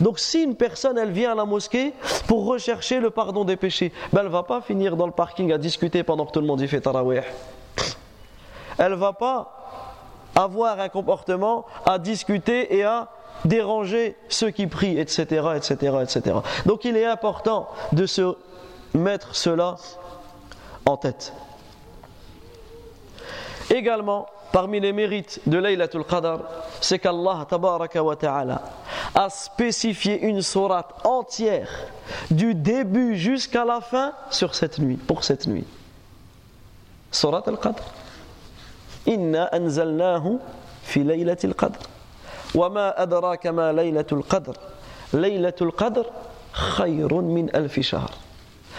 S1: Donc si une personne elle vient à la mosquée pour rechercher le pardon des péchés, ben, elle va pas finir dans le parking à discuter pendant que tout le monde y fait tarawih. Elle va pas avoir un comportement à discuter et à déranger ceux qui prient, etc., etc., etc. Donc il est important de se mettre cela en tête. Également, parmi les mérites de Laylatul Qadr, c'est qu'Allah ta'ala a spécifié une sourate entière du début jusqu'à la fin sur cette nuit, pour cette nuit. Sourate Al-Qadr. Inna anzalnahu fi Laylatul Qadr. Wa ma adraka ma Laylatul Qadr. Laylatul Qadr khayrun min alfi shahr.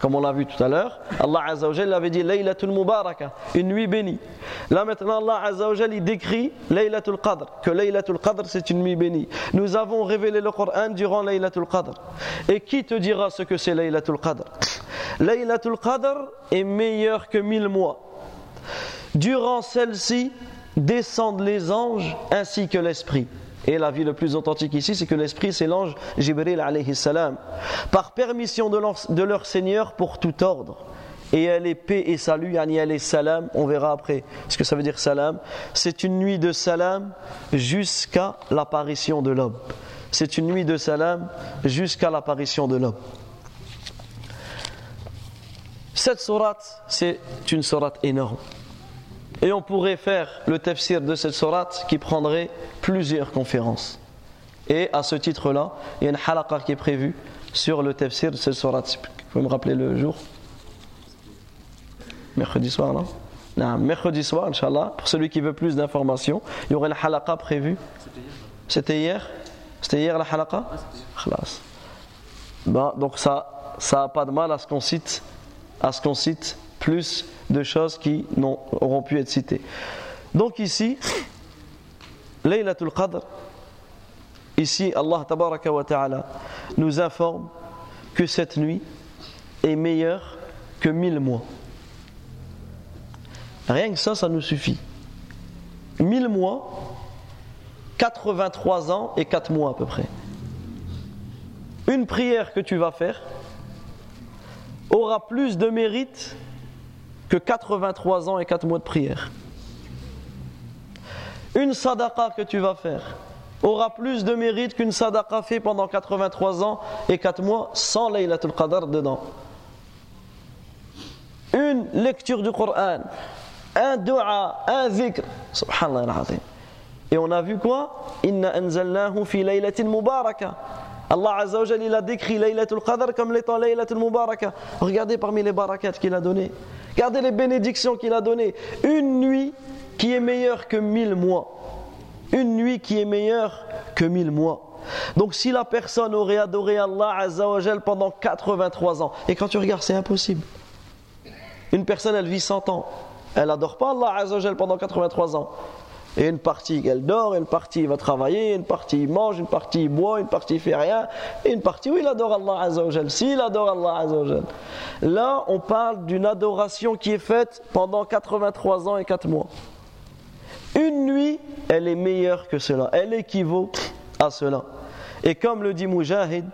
S1: comme on l'a vu tout à l'heure, Allah Azzawajal avait dit Laylatul Mubaraka, une nuit bénie. Là maintenant, Allah Azzawajal décrit Laylatul Qadr, que Laylatul Qadr c'est une nuit bénie. Nous avons révélé le Coran durant Laylatul Qadr. Et qui te dira ce que c'est Laylatul Qadr? Laylatul Qadr est meilleur que mille mois. Durant celle-ci, descendent les anges ainsi que l'esprit. Et la vie le plus authentique ici, c'est que l'esprit, c'est l'ange Jibril alayhi salam, par permission de leur, Seigneur pour tout ordre. Et elle est paix et salut, yani elle salam, on verra après ce que ça veut dire salam. C'est une nuit de salam jusqu'à l'apparition de l'homme. C'est une nuit de salam jusqu'à l'apparition de l'homme. Cette sourate, c'est une sourate énorme. Et on pourrait faire le tafsir de cette sourate qui prendrait plusieurs conférences. Et à ce titre-là, il y a une halaqa qui est prévue sur le tafsir de cette sourate. Vous pouvez me rappeler le jour? Mercredi soir, non? Non, mercredi soir, Inch'Allah, pour celui qui veut plus d'informations, il y aurait la halaqa prévue. C'était hier? C'était hier la halaqa bon, Donc ça ça n'a pas de mal à ce qu'on cite, à ce qu'on cite plus de choses qui auront pu être citées. Donc ici, Laylatul Qadr, ici Allah tabaraka nous informe que cette nuit est meilleure que mille mois. Rien que ça, ça nous suffit. 1000 mois, 83 ans et 4 mois à peu près. Une prière que tu vas faire aura plus de mérite que 83 ans et 4 mois de prière. Une sadaqa que tu vas faire aura plus de mérite qu'une sadaqa faite pendant 83 ans et 4 mois sans Laylatul Qadr dedans. Une lecture du Coran, un dua, un zikr, subhanallah Et on a vu quoi? Anzalnahu fi. Allah Azza il a décrit Laylatul Qadr comme l'étant Laylatul Mubaraka. Regardez parmi les barakats qu'il a donné. Regardez les bénédictions qu'il a données. Une nuit qui est meilleure que mille mois. Une nuit qui est meilleure que mille mois. Donc si la personne aurait adoré Allah Azza pendant 83 ans, et quand tu regardes, c'est impossible. Une personne, elle vit 100 ans. Elle n'adore pas Allah Azza pendant 83 ans. Et une partie elle dort, une partie il va travailler, une partie il mange, une partie il boit, une partie il fait rien, et une partie où il adore Allah Azzawajal. S'il adore Allah Azzawajal. Là, on parle d'une adoration qui est faite pendant 83 ans et 4 mois. Une nuit, elle est meilleure que cela. Elle équivaut à cela. Et comme le dit Mujahid,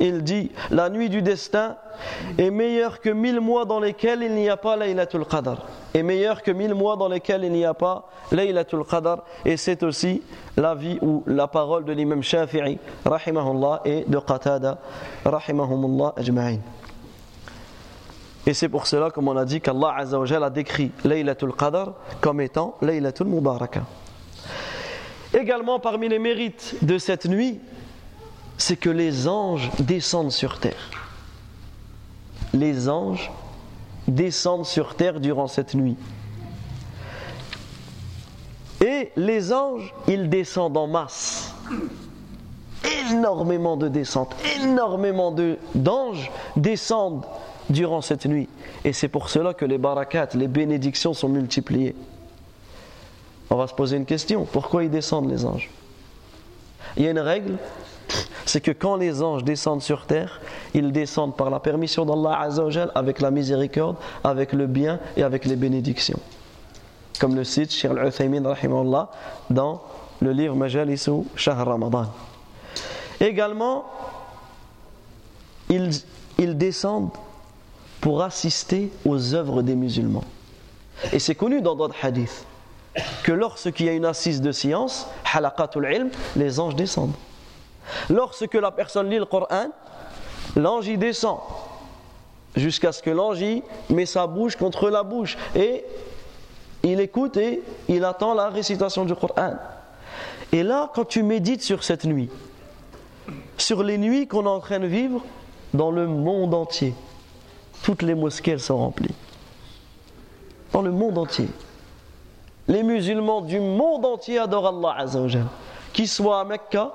S1: il dit la nuit du destin est meilleure que mille mois dans lesquels il n'y a pas Laylatul Qadr. Est meilleure que mille mois dans lesquels il n'y a pas Laylatul Qadr. Et c'est aussi la vie ou la parole de l'imam Shafi'i rahimahullah et de Qatada rahimahumullah ajma'in. Et c'est pour cela comme on a dit qu'Allah a décrit Laylatul Qadr comme étant Laylatul Mubaraka. Également parmi les mérites de cette nuit c'est que les anges descendent sur terre. Les anges descendent sur terre durant cette nuit. Et les anges, ils descendent en masse. Énormément de descentes, énormément d'anges descendent durant cette nuit. Et c'est pour cela que les barakats, les bénédictions sont multipliées. On va se poser une question. Pourquoi ils descendent les anges? Il y a une règle c'est que quand les anges descendent sur terre, ils descendent par la permission d'Allah Azzawajal avec la miséricorde, avec le bien et avec les bénédictions. Comme le cite Shir al-Uthaymin dans le livre Majalisu Shahr Ramadan. Également, ils, ils descendent pour assister aux œuvres des musulmans. Et c'est connu dans d'autres hadiths que lorsqu'il y a une assise de science, ilm, les anges descendent. Lorsque la personne lit le Coran, l'ange descend jusqu'à ce que l'ange met sa bouche contre la bouche et il écoute et il attend la récitation du Coran. Et là, quand tu médites sur cette nuit, sur les nuits qu'on est en train de vivre dans le monde entier, toutes les mosquées sont remplies. Dans le monde entier. Les musulmans du monde entier adorent Allah Azzawajal. Qu'ils soient à Mecca,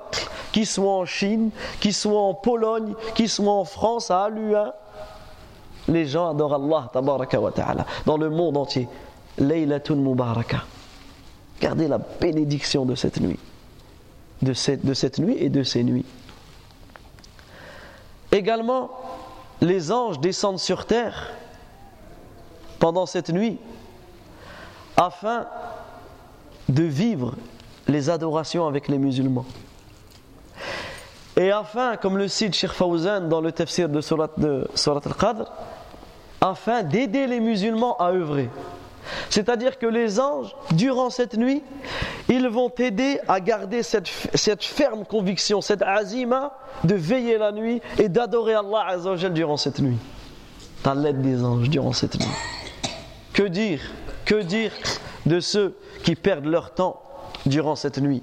S1: qu'ils soient en Chine, qu'ils soient en Pologne, qu'ils soient en France, à Alua, les gens adorent Allah dans le monde entier. Laylatul Mubaraka. Gardez la bénédiction de cette nuit, de cette nuit et de ces nuits. Également, les anges descendent sur terre pendant cette nuit afin de vivre les adorations avec les musulmans. Et afin, comme le cite Sheikh Fawzan dans le tafsir de Surat, al-Qadr, afin d'aider les musulmans à œuvrer. C'est-à-dire que les anges, durant cette nuit, ils vont t'aider à garder cette, ferme conviction, cette azima de veiller la nuit et d'adorer Allah Azzawajal durant cette nuit. Dans l'aide des anges durant cette nuit. Que dire Que dire de ceux qui perdent leur temps durant cette nuit?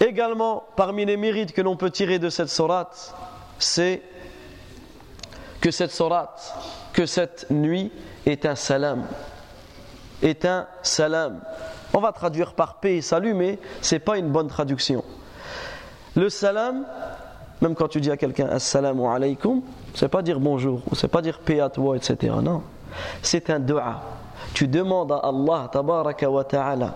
S1: Également, parmi les mérites que l'on peut tirer de cette sourate, c'est que cette sourate, que cette nuit est un salam. Est un salam. On va traduire par paix et salut, mais ce n'est pas une bonne traduction. Le salam, même quand tu dis à quelqu'un assalamu alaykum, c'est pas dire bonjour, ou c'est pas dire paix à toi, etc. Non. C'est un dua. Tu demandes à Allah, tabaraka wa ta'ala,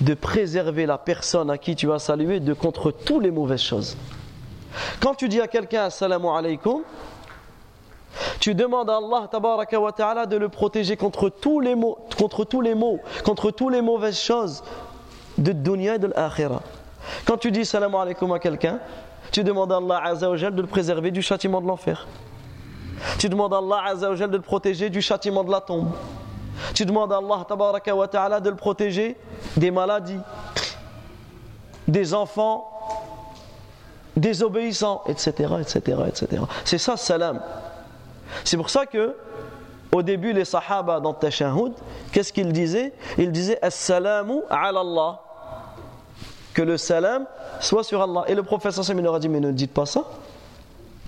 S1: de préserver la personne à qui tu vas saluer de contre toutes les mauvaises choses. Quand tu dis à quelqu'un assalamu alaikum, Tu demandes à Allah tabaraka wa ta'ala de le protéger contre tous les maux, contre tous les contre toutes les mauvaises choses de dunya et de l'akhirah. Quand tu dis salam alaikum à quelqu'un, tu demandes à Allah azza de le préserver du châtiment de l'enfer. Tu demandes à Allah azza de le protéger du châtiment de la tombe. Tu demandes à Allah tabaraka wa de le protéger des maladies, des enfants désobéissants, etc. etc., etc. C'est ça salam. C'est pour ça que au début les sahaba dans Tashahud, qu'est-ce qu'ils disaient? Ils disaient Assalamu ala Allah. Que le salam soit sur Allah. Et le prophète leur a dit Mais ne dites pas ça.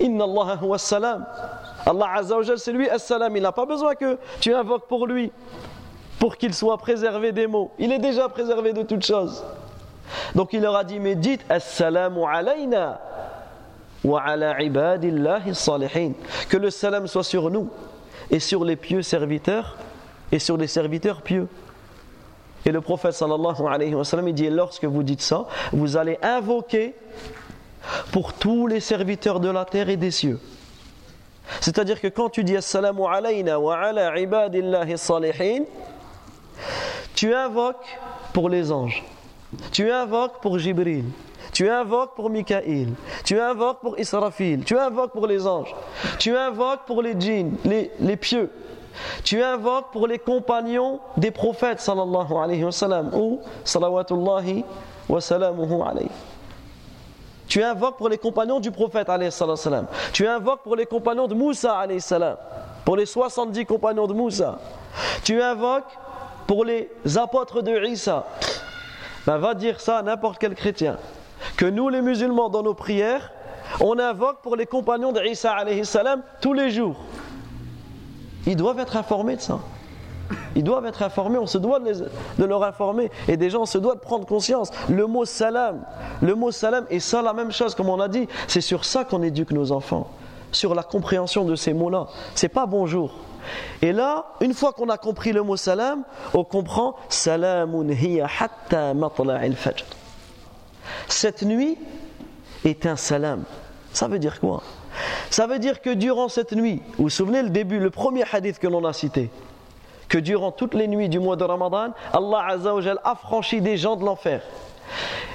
S1: Inna Allah huwa salam. Allah Azza wa c'est lui Assalam. Il n'a pas besoin que tu invoques pour lui, pour qu'il soit préservé des mots. Il est déjà préservé de toutes choses. Donc il leur a dit Mais dites Assalamu alayna wa ala ibadillahi salihin. Que le salam soit sur nous et sur les pieux serviteurs et sur les serviteurs pieux. Et le prophète sallallahu alayhi wa sallam, il dit lorsque vous dites ça, vous allez invoquer pour tous les serviteurs de la terre et des cieux. C'est-à-dire que quand tu dis Assalamu alayna wa ala ibadillahi salihin, tu invoques pour les anges, tu invoques pour Jibril, tu invoques pour Mikaïl, tu invoques pour Israfil, tu invoques pour les anges, tu invoques pour les djinns, les, pieux, tu invoques pour les compagnons des prophètes sallallahu ou salawatullahi wa salamuhu alayhi. Tu invoques pour les compagnons du prophète salam. Tu invoques pour les compagnons de Moussa salam. Pour les 70 compagnons de Moussa. Tu invoques pour les apôtres de Isa. Ben, va dire ça à n'importe quel chrétien. Que nous les musulmans dans nos prières, on invoque pour les compagnons de Isa tous les jours. Ils doivent être informés de ça. Ils doivent être informés, on se doit de, leur informer. Et déjà, on se doit de prendre conscience. Le mot salam, le mot salam est ça la même chose, comme on a dit. C'est sur ça qu'on éduque nos enfants. Sur la compréhension de ces mots-là. C'est pas bonjour. Et là, une fois qu'on a compris le mot salam, on comprend salamun hiya hatta fajr. Cette nuit est un salam. Ça veut dire quoi? Ça veut dire que durant cette nuit, vous vous souvenez le début, le premier hadith que l'on a cité, que durant toutes les nuits du mois de Ramadan, Allah Azzawajal a franchi des gens de l'enfer.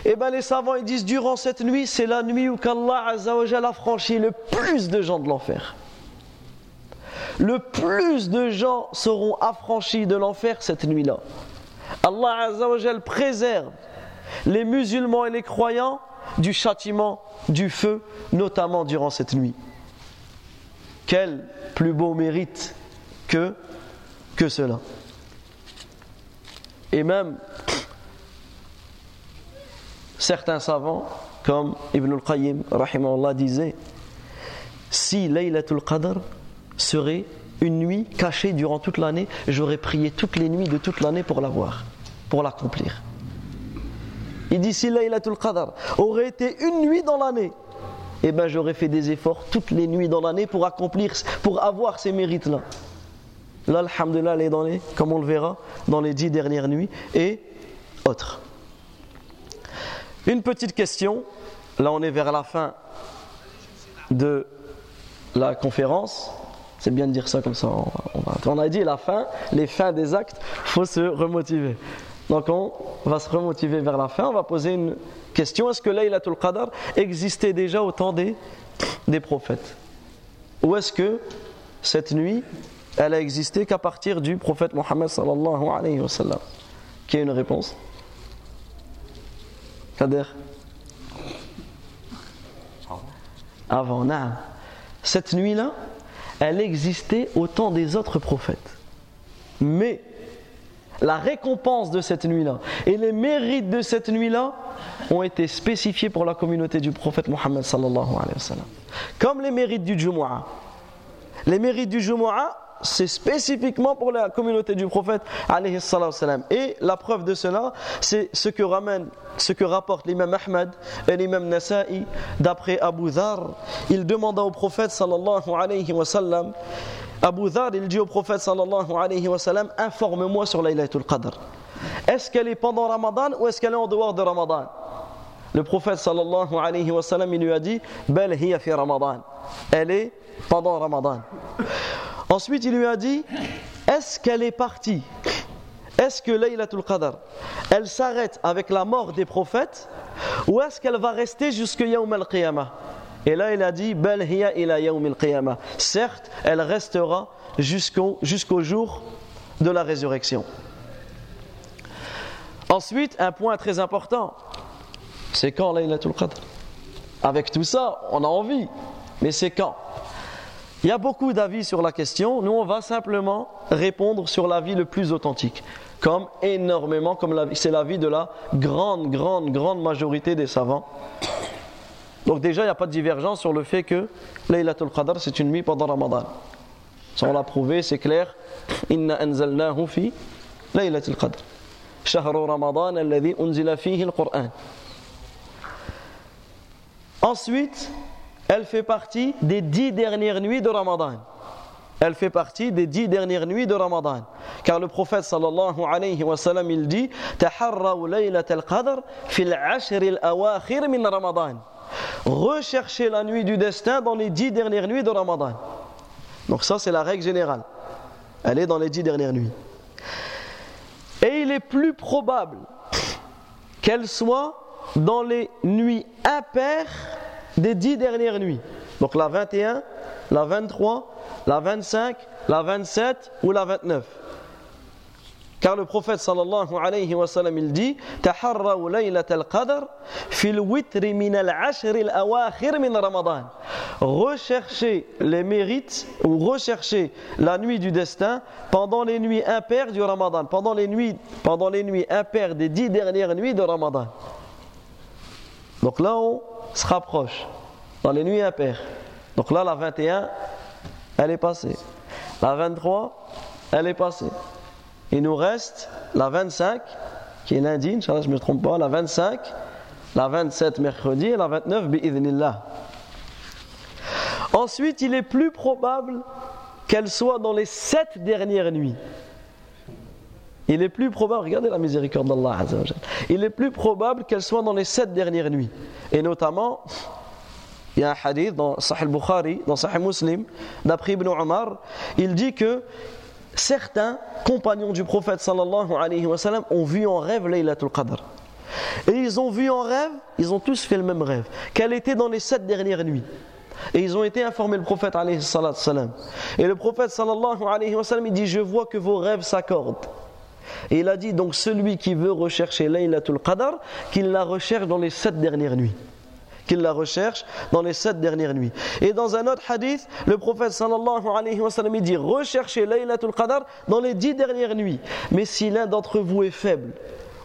S1: Et eh bien les savants ils disent durant cette nuit, c'est la nuit où qu'Allah Azzawajal a franchi le plus de gens de l'enfer. Le plus de gens seront affranchis de l'enfer cette nuit-là. Allah Azzawajal préserve les musulmans et les croyants du châtiment du feu, notamment durant cette nuit. Quel plus beau mérite que que cela. Et même certains savants, comme Ibn al-Qayyim, disait si Laylatul Qadr serait une nuit cachée durant toute l'année, j'aurais prié toutes les nuits de toute l'année pour l'avoir, pour l'accomplir. Il dit si Laylatul Qadr aurait été une nuit dans l'année, eh ben j'aurais fait des efforts toutes les nuits dans l'année pour accomplir, pour avoir ces mérites-là. Là, alhamdulillah, elle est dans les, comme on le verra, dans les dix dernières nuits et autres. Une petite question, là on est vers la fin de la conférence. C'est bien de dire ça comme ça. On, a dit la fin, les fins des actes, faut se remotiver. Donc on va se remotiver vers la fin. On va poser une question est-ce que Laylatul Qadr existait déjà au temps des prophètes? Ou est-ce que cette nuit elle a existé qu'à partir du prophète Mohammed sallallahu alayhi wa sallam. Qui a une réponse? Kader Avant, non. Cette nuit-là, elle existait au temps des autres prophètes. Mais la récompense de cette nuit-là et les mérites de cette nuit-là ont été spécifiés pour la communauté du prophète Mohammed sallallahu alayhi wa. Comme les mérites du Jumu'ah. Les mérites du Jumu'ah c'est spécifiquement pour la communauté du prophète et la preuve de cela c'est ce que ramène ce que rapporte l'imam Ahmad et l'imam Nasa'i. D'après Abu Dhar il demanda au prophète sallallahu alayhi Abu Dhar il dit au prophète sallallahu alayhi wa sallam informe-moi sur Laylatul Qadr. Est-ce qu'elle est pendant Ramadan ou est-ce qu'elle est en dehors de Ramadan? Le prophète sallallahu alayhi wa sallam il lui a dit bel hiya Ramadan. Elle est pendant Ramadan Ensuite, il lui a dit Est-ce qu'elle est partie? Est-ce que Laylatul Qadr, elle s'arrête avec la mort des prophètes ou est-ce qu'elle va rester jusqu'à Yawm al-Qiyamah? Et là, il a dit Bal hiya ila Yawm al-Qiyamah. Certes, elle restera jusqu'au jusqu'au jour de la résurrection. Ensuite, un point très important c'est quand Laylatul Qadr? Avec tout ça, on a envie, mais c'est quand? Il y a beaucoup d'avis sur la question. Nous, on va simplement répondre sur l'avis le plus authentique. Comme énormément, comme c'est l'avis de la grande, grande, grande majorité des savants. Donc, déjà, il n'y a pas de divergence sur le fait que Laylatul Qadr, c'est une nuit pendant Ramadan. Ça, on l'a prouvé, c'est clair. Inna anzalnahu fi Laylatul Qadr. Shahru Ramadan alladhi unzila fihi al-Qur'an. Ensuite, elle fait partie des dix dernières nuits de Ramadan. Elle fait partie des dix dernières nuits de Ramadan. Car le prophète sallallahu alayhi wa sallam, il dit. Recherchez la nuit du destin dans les dix dernières nuits de Ramadan. Donc ça, c'est la règle générale. Elle est dans les dix dernières nuits. Et il est plus probable qu'elle soit dans les nuits impaires des dix dernières nuits. Donc la 21, la 23, la 25, la 27 ou la 29. Car le prophète sallallahu alayhi wa sallam il dit تحروا ليلة القدر في الوتر من العشر الأواخر من رمضان Recherchez les mérites ou recherchez la nuit du destin pendant les nuits impaires du Ramadan, pendant les nuits, pendant les nuits impaires des dix dernières nuits de Ramadan. Donc là, on se rapproche dans les nuits impaires. Donc là, la 21, elle est passée. La 23, elle est passée. Il nous reste la 25, qui est lundi, je ne me trompe pas, la 25, la 27 mercredi et la 29 bi'idhnillah. Ensuite, il est plus probable qu'elle soit dans les sept dernières nuits. Il est plus probable, regardez la miséricorde d'Allah il est plus probable qu'elle soit dans les sept dernières nuits. Et notamment, il y a un hadith dans Sahih Bukhari, dans Sahih Muslim, d'après Ibn Omar, il dit que certains compagnons du prophète sallallahu alayhi wa sallam ont vu en rêve Laylatul Qadr. Et ils ont vu en rêve, ils ont tous fait le même rêve, qu'elle était dans les sept dernières nuits. Et ils ont été informés le prophète alayhi sallam. Et le prophète sallallahu alayhi wa sallam, il dit, je vois que vos rêves s'accordent. Et il a dit donc celui qui veut rechercher Laylatul Qadr, qu'il la recherche dans les sept dernières nuits. Qu'il la recherche dans les sept dernières nuits. Et dans un autre hadith, le prophète sallallahu alayhi wa sallam dit recherchez Laylatul Qadr dans les dix dernières nuits. Mais si l'un d'entre vous est faible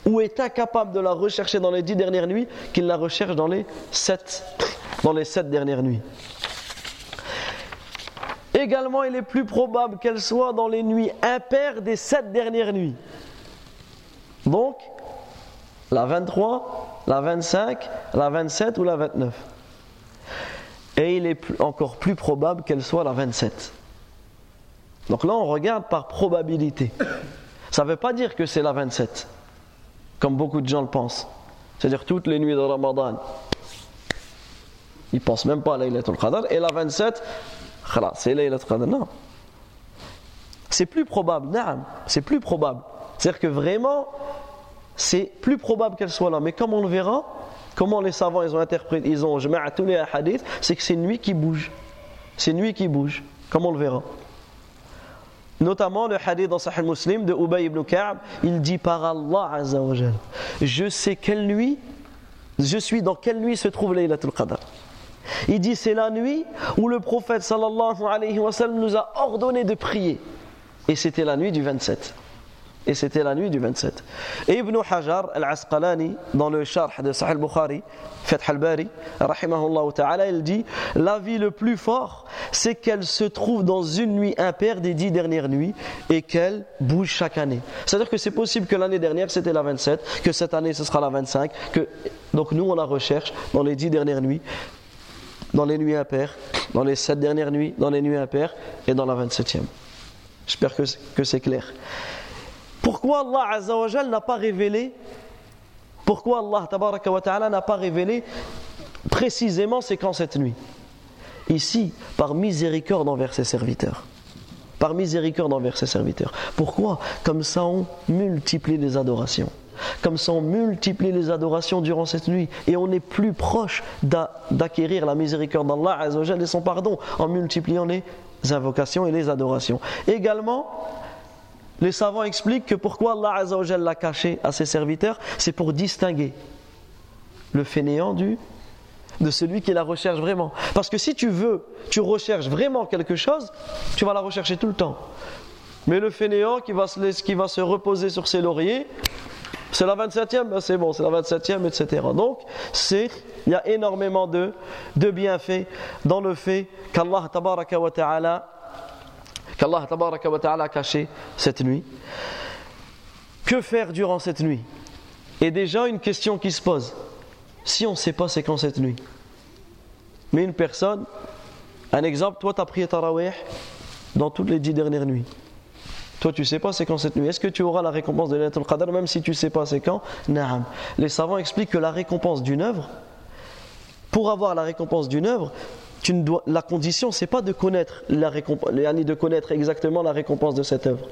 S1: ou est incapable de la rechercher dans les dix dernières nuits, qu'il la recherche dans les sept, dans les sept dernières nuits. Également, il est plus probable qu'elle soit dans les nuits impaires des sept dernières nuits. Donc, la 23, la 25, la 27 ou la 29. Et il est encore plus probable qu'elle soit la 27. Donc là, on regarde par probabilité. Ça ne veut pas dire que c'est la 27, comme beaucoup de gens le pensent. C'est-à-dire toutes les nuits de Ramadan. Ils ne pensent même pas à Laylatul Qadr. Et la 27, c'est Laylatul Qadr. Non. C'est plus probable, c'est plus probable. C'est-à-dire que vraiment, c'est plus probable qu'elle soit là. Mais comme on le verra, comment les savants ont interprété, ils ont tous les hadiths, c'est que c'est nuit qui bouge. C'est nuit qui bouge, comme on le verra. Notamment le hadith dans Sahih Muslim de Ubay ibn Ka'b, il dit par Allah Azza Je sais quelle nuit, je suis dans quelle nuit se trouve Laylatul Qadr. Il dit c'est la nuit où le prophète sallallahu alayhi wa sallam nous a ordonné de prier. Et c'était la nuit du 27. Et c'était la nuit du 27. Et Ibn Hajar al-Asqalani, dans le Sharh de Sahih al-Bukhari, Fath al-Bari, il dit L'avis le plus fort, c'est qu'elle se trouve dans une nuit impaire des dix dernières nuits et qu'elle bouge chaque année. C'est-à-dire que c'est possible que l'année dernière c'était la 27, que cette année ce sera la 25, que... donc nous on la recherche dans les dix dernières nuits dans les nuits impaires, dans les sept dernières nuits, dans les nuits impaires et dans la 27e. J'espère que, c'est clair. Pourquoi Allah Azzawajal n'a pas révélé Pourquoi Allah n'a pas révélé précisément c'est quand cette nuit? Ici, par miséricorde envers ses serviteurs. par miséricorde envers ses serviteurs. Pourquoi? Comme ça on multiplie les adorations. Comme ça, on multiplie les adorations durant cette nuit et on est plus proche d'acquérir la miséricorde d'Allah et son pardon en multipliant les invocations et les adorations. Également, les savants expliquent que pourquoi Allah l'a caché à ses serviteurs, c'est pour distinguer le fainéant du de celui qui la recherche vraiment. Parce que si tu veux, tu recherches vraiment quelque chose, tu vas la rechercher tout le temps. Mais le fainéant qui va se, qui va se reposer sur ses lauriers, c'est la 27e, ben c'est bon, c'est la 27e, etc. Donc, il y a énormément de, bienfaits dans le fait qu'Allah tabaraka wa ta'ala a caché cette nuit. Que faire durant cette nuit? Et déjà une question qui se pose. Si on ne sait pas c'est quand cette nuit? Mais une personne, un exemple, toi tu as prié Tarawih dans toutes les dix dernières nuits. Toi, tu sais pas c'est quand cette nuit. Est-ce que tu auras la récompense de Laylatul Qadr même si tu sais pas c'est quand? Naam. Les savants expliquent que la récompense d'une œuvre, pour avoir la récompense d'une œuvre, tu ne dois, la condition, c'est pas de connaître la récompense, de connaître exactement la récompense de cette œuvre.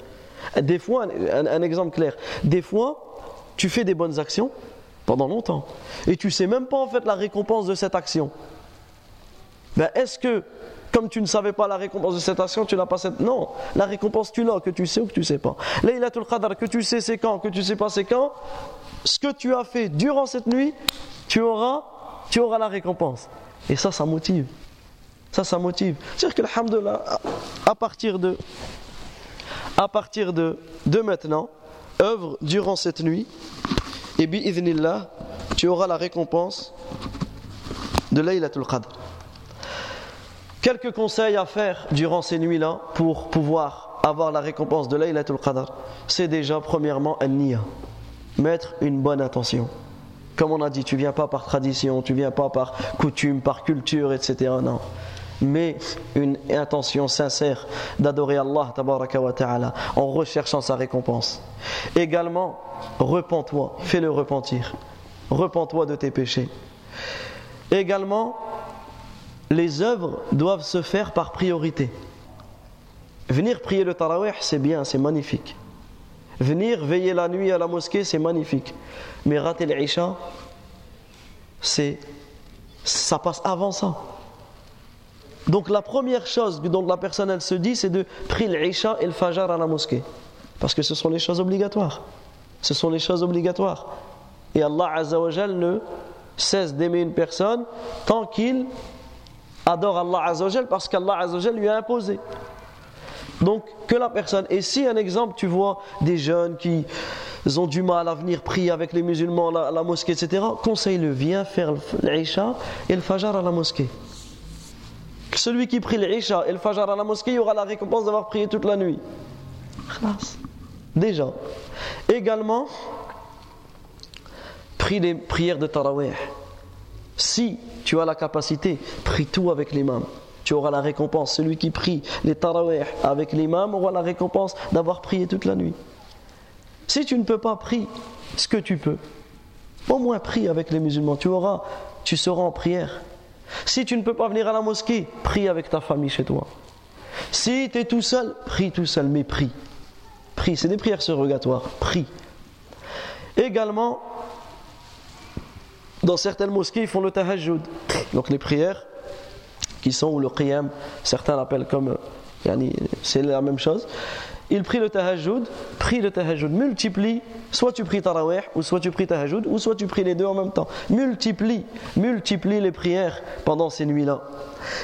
S1: Des fois, un, exemple clair, des fois, tu fais des bonnes actions pendant longtemps et tu sais même pas en fait la récompense de cette action. Ben, est-ce que comme tu ne savais pas la récompense de cette action, tu n'as pas cette. Non, la récompense tu l'as, que tu sais ou que tu ne sais pas. Laylatul Qadr, que tu sais c'est quand, que tu ne sais pas c'est quand. Ce que tu as fait durant cette nuit, tu auras, tu auras la récompense. Et ça, ça motive. Ça, ça motive. C'est-à-dire que, alhamdoulilah, à partir de, à partir de, de maintenant, œuvre durant cette nuit, et bi tu auras la récompense de Laylatul Qadr. Quelques conseils à faire durant ces nuits-là pour pouvoir avoir la récompense de Laylatul Qadr. C'est déjà, premièrement, un niya. Mettre une bonne intention. Comme on a dit, tu viens pas par tradition, tu viens pas par coutume, par culture, etc. Non. Mais une intention sincère d'adorer Allah wa ta'ala en recherchant sa récompense. Également, repens-toi, fais-le repentir. Repens-toi de tes péchés. Également, les œuvres doivent se faire par priorité. Venir prier le tarawih, c'est bien, c'est magnifique. Venir veiller la nuit à la mosquée, c'est magnifique. Mais rater l'Isha, c'est ça passe avant ça. Donc la première chose dont la personne elle se dit, c'est de prier l'Isha et le Fajr à la mosquée. Parce que ce sont les choses obligatoires. Ce sont les choses obligatoires. Et Allah Azzawajal ne cesse d'aimer une personne tant qu'il adore Allah Azzawajal parce qu'Allah Azzawajal lui a imposé. Donc que la personne, et si un exemple tu vois des jeunes qui ont du mal à venir prier avec les musulmans à la, mosquée, etc., conseille-le, viens faire l'Isha et le Fajr à la mosquée. Celui qui prie l'Isha et le Fajr à la mosquée, il aura la récompense d'avoir prié toute la nuit. Déjà. Également, prie les prières de Tarawih. Si tu as la capacité, prie tout avec l'imam. Tu auras la récompense. Celui qui prie les tarawih avec l'imam aura la récompense d'avoir prié toute la nuit. Si tu ne peux pas, prier ce que tu peux. Au moins prie avec les musulmans. Tu auras, tu seras en prière. Si tu ne peux pas venir à la mosquée, prie avec ta famille chez toi. Si tu es tout seul, prie tout seul, mais prie. Prie, c'est des prières surrogatoires. Prie. Également, dans certaines mosquées, ils font le tahajjud. Donc les prières qui sont, ou le qiyam, certains l'appellent comme, c'est la même chose. Ils prient le tahajjud, prient le tahajjud, multiplie, soit tu pries tarawih, ou soit tu pries tahajjud, ou soit tu pries les deux en même temps. Multiplie, multiplie les prières pendant ces nuits-là.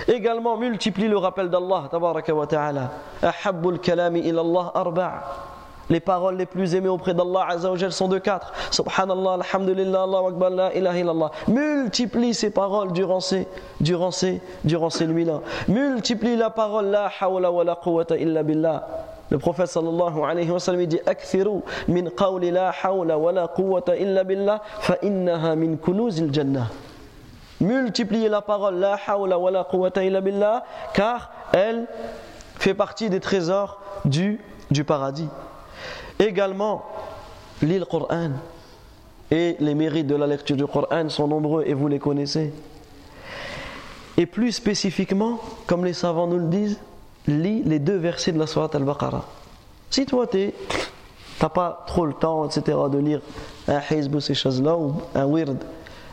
S1: Également, multiplie le rappel d'Allah, tabaraka wa ta'ala. Ahabbul kalami ilallah arba' Les paroles les plus aimées auprès d'Allah Azzawajal sont de quatre. Subhanallah, Alhamdulillah, Allahu Akbar, la ilaha. Multiplie ces paroles durant ces, durant ces, durant ces nuits-là. Multiplie la parole La hawla wa la quwwata illa billah. Le prophète sallallahu alayhi wa sallam dit Akthiru min qawli la hawla wa la quwwata illa billah fa innaha min kunuzil jannah. Multipliez la parole La hawla wa la quwwata illa billah car elle fait partie des trésors du, du paradis. Également, lis le Coran. Et les mérites de la lecture du Coran sont nombreux et vous les connaissez. Et plus spécifiquement, comme les savants nous le disent, lis les deux versets de la Surat al-Baqarah. Si toi, tu n'as pas trop le temps, etc., de lire un hizb ou ces choses-là, ou un wird,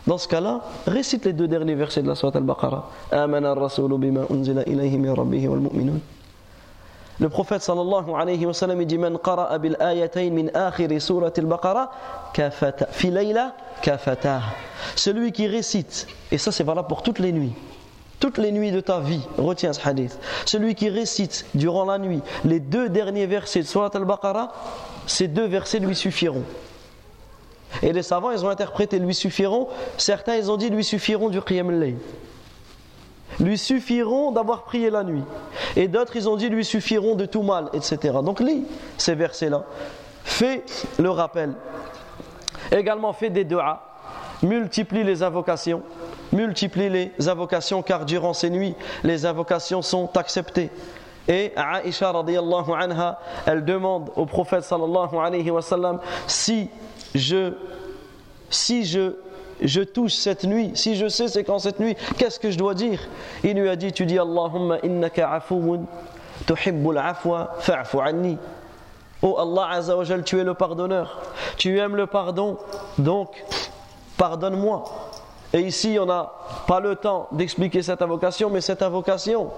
S1: dans ce cas-là, récite les deux derniers versets de la Surat al-Baqarah. Le prophète sallallahu alayhi wa sallam dit Man qara'a bil ayatayn min akhir surat al-Baqarah kafata fi layla kafata. Celui qui récite et ça c'est valable pour toutes les nuits toutes les nuits de ta vie, retiens ce hadith. Celui qui récite durant la nuit les deux derniers versets de Surat al-Baqarah, ces deux versets lui suffiront. Et les savants, ils ont interprété lui suffiront. Certains, ils ont dit lui suffiront du Qiyam al Lui suffiront d'avoir prié la nuit. Et d'autres, ils ont dit lui suffiront de tout mal, etc. Donc lis ces versets-là. Fais le rappel. Également, fais des du'as. Multiplie les invocations multiplie les invocations car durant ces nuits, les invocations sont acceptées. Et Aisha radiallahu anha, elle demande au prophète sallallahu alayhi wa sallam si je, si je, je touche cette nuit, si je sais c'est quand cette nuit, qu'est-ce que je dois dire? Il lui a dit Tu dis Allahumma innaka tuhibbul afwa anni. Oh Allah Azza wa tu es le pardonneur, tu aimes le pardon, donc pardonne-moi. Et ici, on n'a pas le temps d'expliquer cette invocation, mais cette invocation,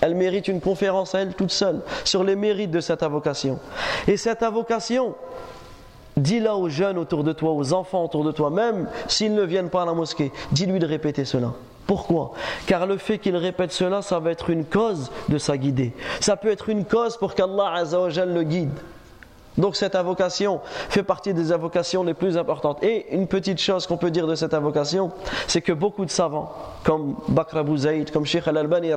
S1: elle mérite une conférence à elle toute seule sur les mérites de cette invocation. Et cette invocation, dis-la aux jeunes autour de toi, aux enfants autour de toi, même s'ils ne viennent pas à la mosquée, dis-lui de répéter cela. Pourquoi? Car le fait qu'il répète cela, ça va être une cause de sa guider. Ça peut être une cause pour qu'Allah le guide. Donc cette invocation fait partie des invocations les plus importantes. Et une petite chose qu'on peut dire de cette invocation, c'est que beaucoup de savants, comme Bakr Abu comme Sheikh Al-Albani,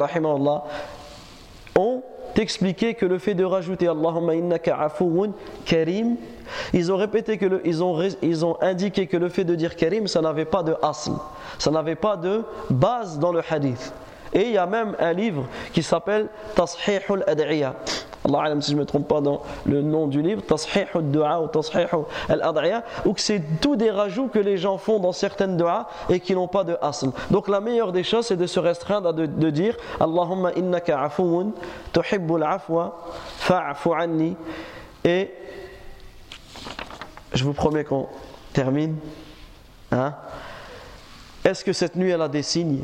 S1: ont expliqué que le fait de rajouter Allahumma innaka afuun karim, ils ont répété que ils, ont, ils ont indiqué que le fait de dire karim, ça n'avait pas de asl, ça n'avait pas de base dans le hadith. Et il y a même un livre qui s'appelle Tashihul Ad'iya Allah si je ne me trompe pas dans le nom du livre, Tashih al-Dua ou Tashih al-Ad'iya, où c'est tous des rajouts que les gens font dans certaines du'as et qui n'ont pas de asl. Donc la meilleure des choses, c'est de se restreindre à de, dire Allahumma innaka afuun, tuhibbul afwa, fa'afu anni. Et je vous promets qu'on termine. Hein? Est-ce que cette nuit elle a des signes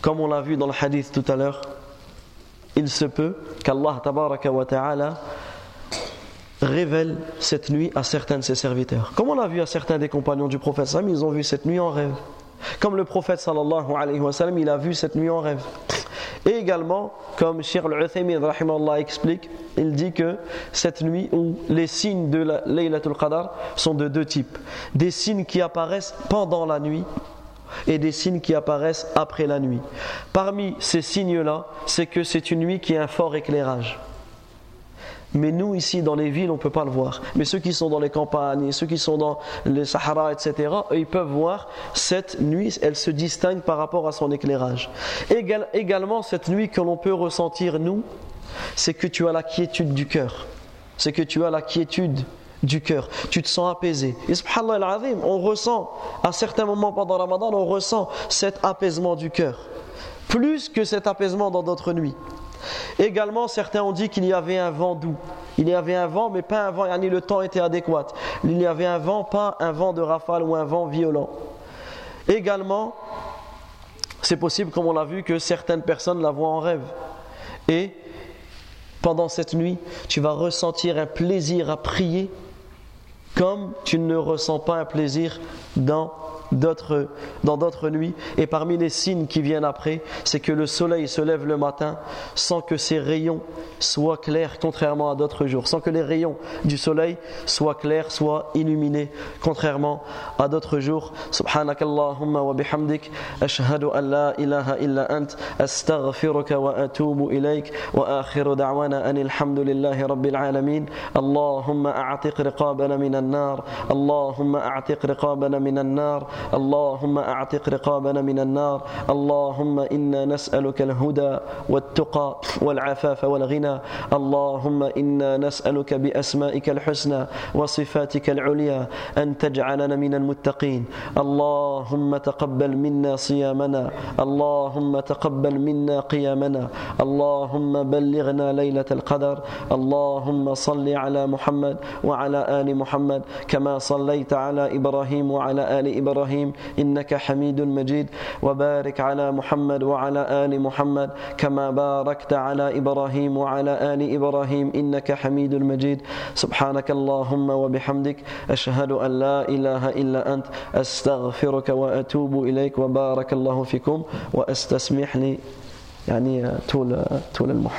S1: Comme on l'a vu dans le hadith tout à l'heure? Il se peut qu'Allah révèle cette nuit à certains de ses serviteurs. Comme on l'a vu à certains des compagnons du prophète ils ont vu cette nuit en rêve. Comme le prophète sallallahu alayhi wa sallam, il a vu cette nuit en rêve. Et également, comme Shir al explique, il dit que cette nuit où les signes de la Laylatul Qadar sont de deux types. Des signes qui apparaissent pendant la nuit et des signes qui apparaissent après la nuit. Parmi ces signes-là, c'est que c'est une nuit qui a un fort éclairage. Mais nous, ici, dans les villes, on ne peut pas le voir. Mais ceux qui sont dans les campagnes, ceux qui sont dans les Sahara, etc., ils peuvent voir cette nuit, elle se distingue par rapport à son éclairage. également, cette nuit que l'on peut ressentir, nous, c'est que tu as la quiétude du cœur. C'est que tu as la quiétude du cœur. Tu te sens apaisé. Et subhanallah on ressent, à certains moments pendant Ramadan, on ressent cet apaisement du cœur. Plus que cet apaisement dans d'autres nuits. Également, certains ont dit qu'il y avait un vent doux. Il y avait un vent, mais pas un vent, le temps était adéquat. Il y avait un vent, pas un vent de rafale ou un vent violent. Également, c'est possible, comme on l'a vu, que certaines personnes la voient en rêve. Et pendant cette nuit, tu vas ressentir un plaisir à prier comme tu ne ressens pas un plaisir dans dans d'autres nuits. Et parmi les signes qui viennent après, c'est que le soleil se lève le matin sans que ses rayons soient clairs, contrairement à d'autres jours. Sans que les rayons du soleil soient clairs, soient illuminés, contrairement à d'autres jours. Subhanakallahumma wa bihamdik. Ashhadu an la ilaha illa ant. Astaghfiruka wa atubu ilayk. Wa akhiru da'wana anil hamdulillahi rabbil alamin. Allahumma a'tiq riqabana minan nar. Allahumma a'tiq riqabana minan nar. اللهم أعتق رقابنا من النار. اللهم إنا نسألك الهدى والتقى والعفاف والغنى. اللهم إنا نسألك بأسمائك الحسنى وصفاتك العليا أن تجعلنا من المتقين. اللهم تقبل منا صيامنا. اللهم تقبل منا قيامنا. اللهم بلغنا ليلة القدر. اللهم صل على محمد وعلى آل محمد كما صليت على إبراهيم وعلى آل إبراهيم إنك حميد مجيد. وبارك على محمد وعلى آل محمد كما باركت على إبراهيم وعلى آل إبراهيم إنك حميد مجيد. سبحانك اللهم وبحمدك أشهد أن لا إله إلا أنت أستغفرك وأتوب إليك وبارك الله فيكم وأستسمح لي يعني طول طول المحاضرة.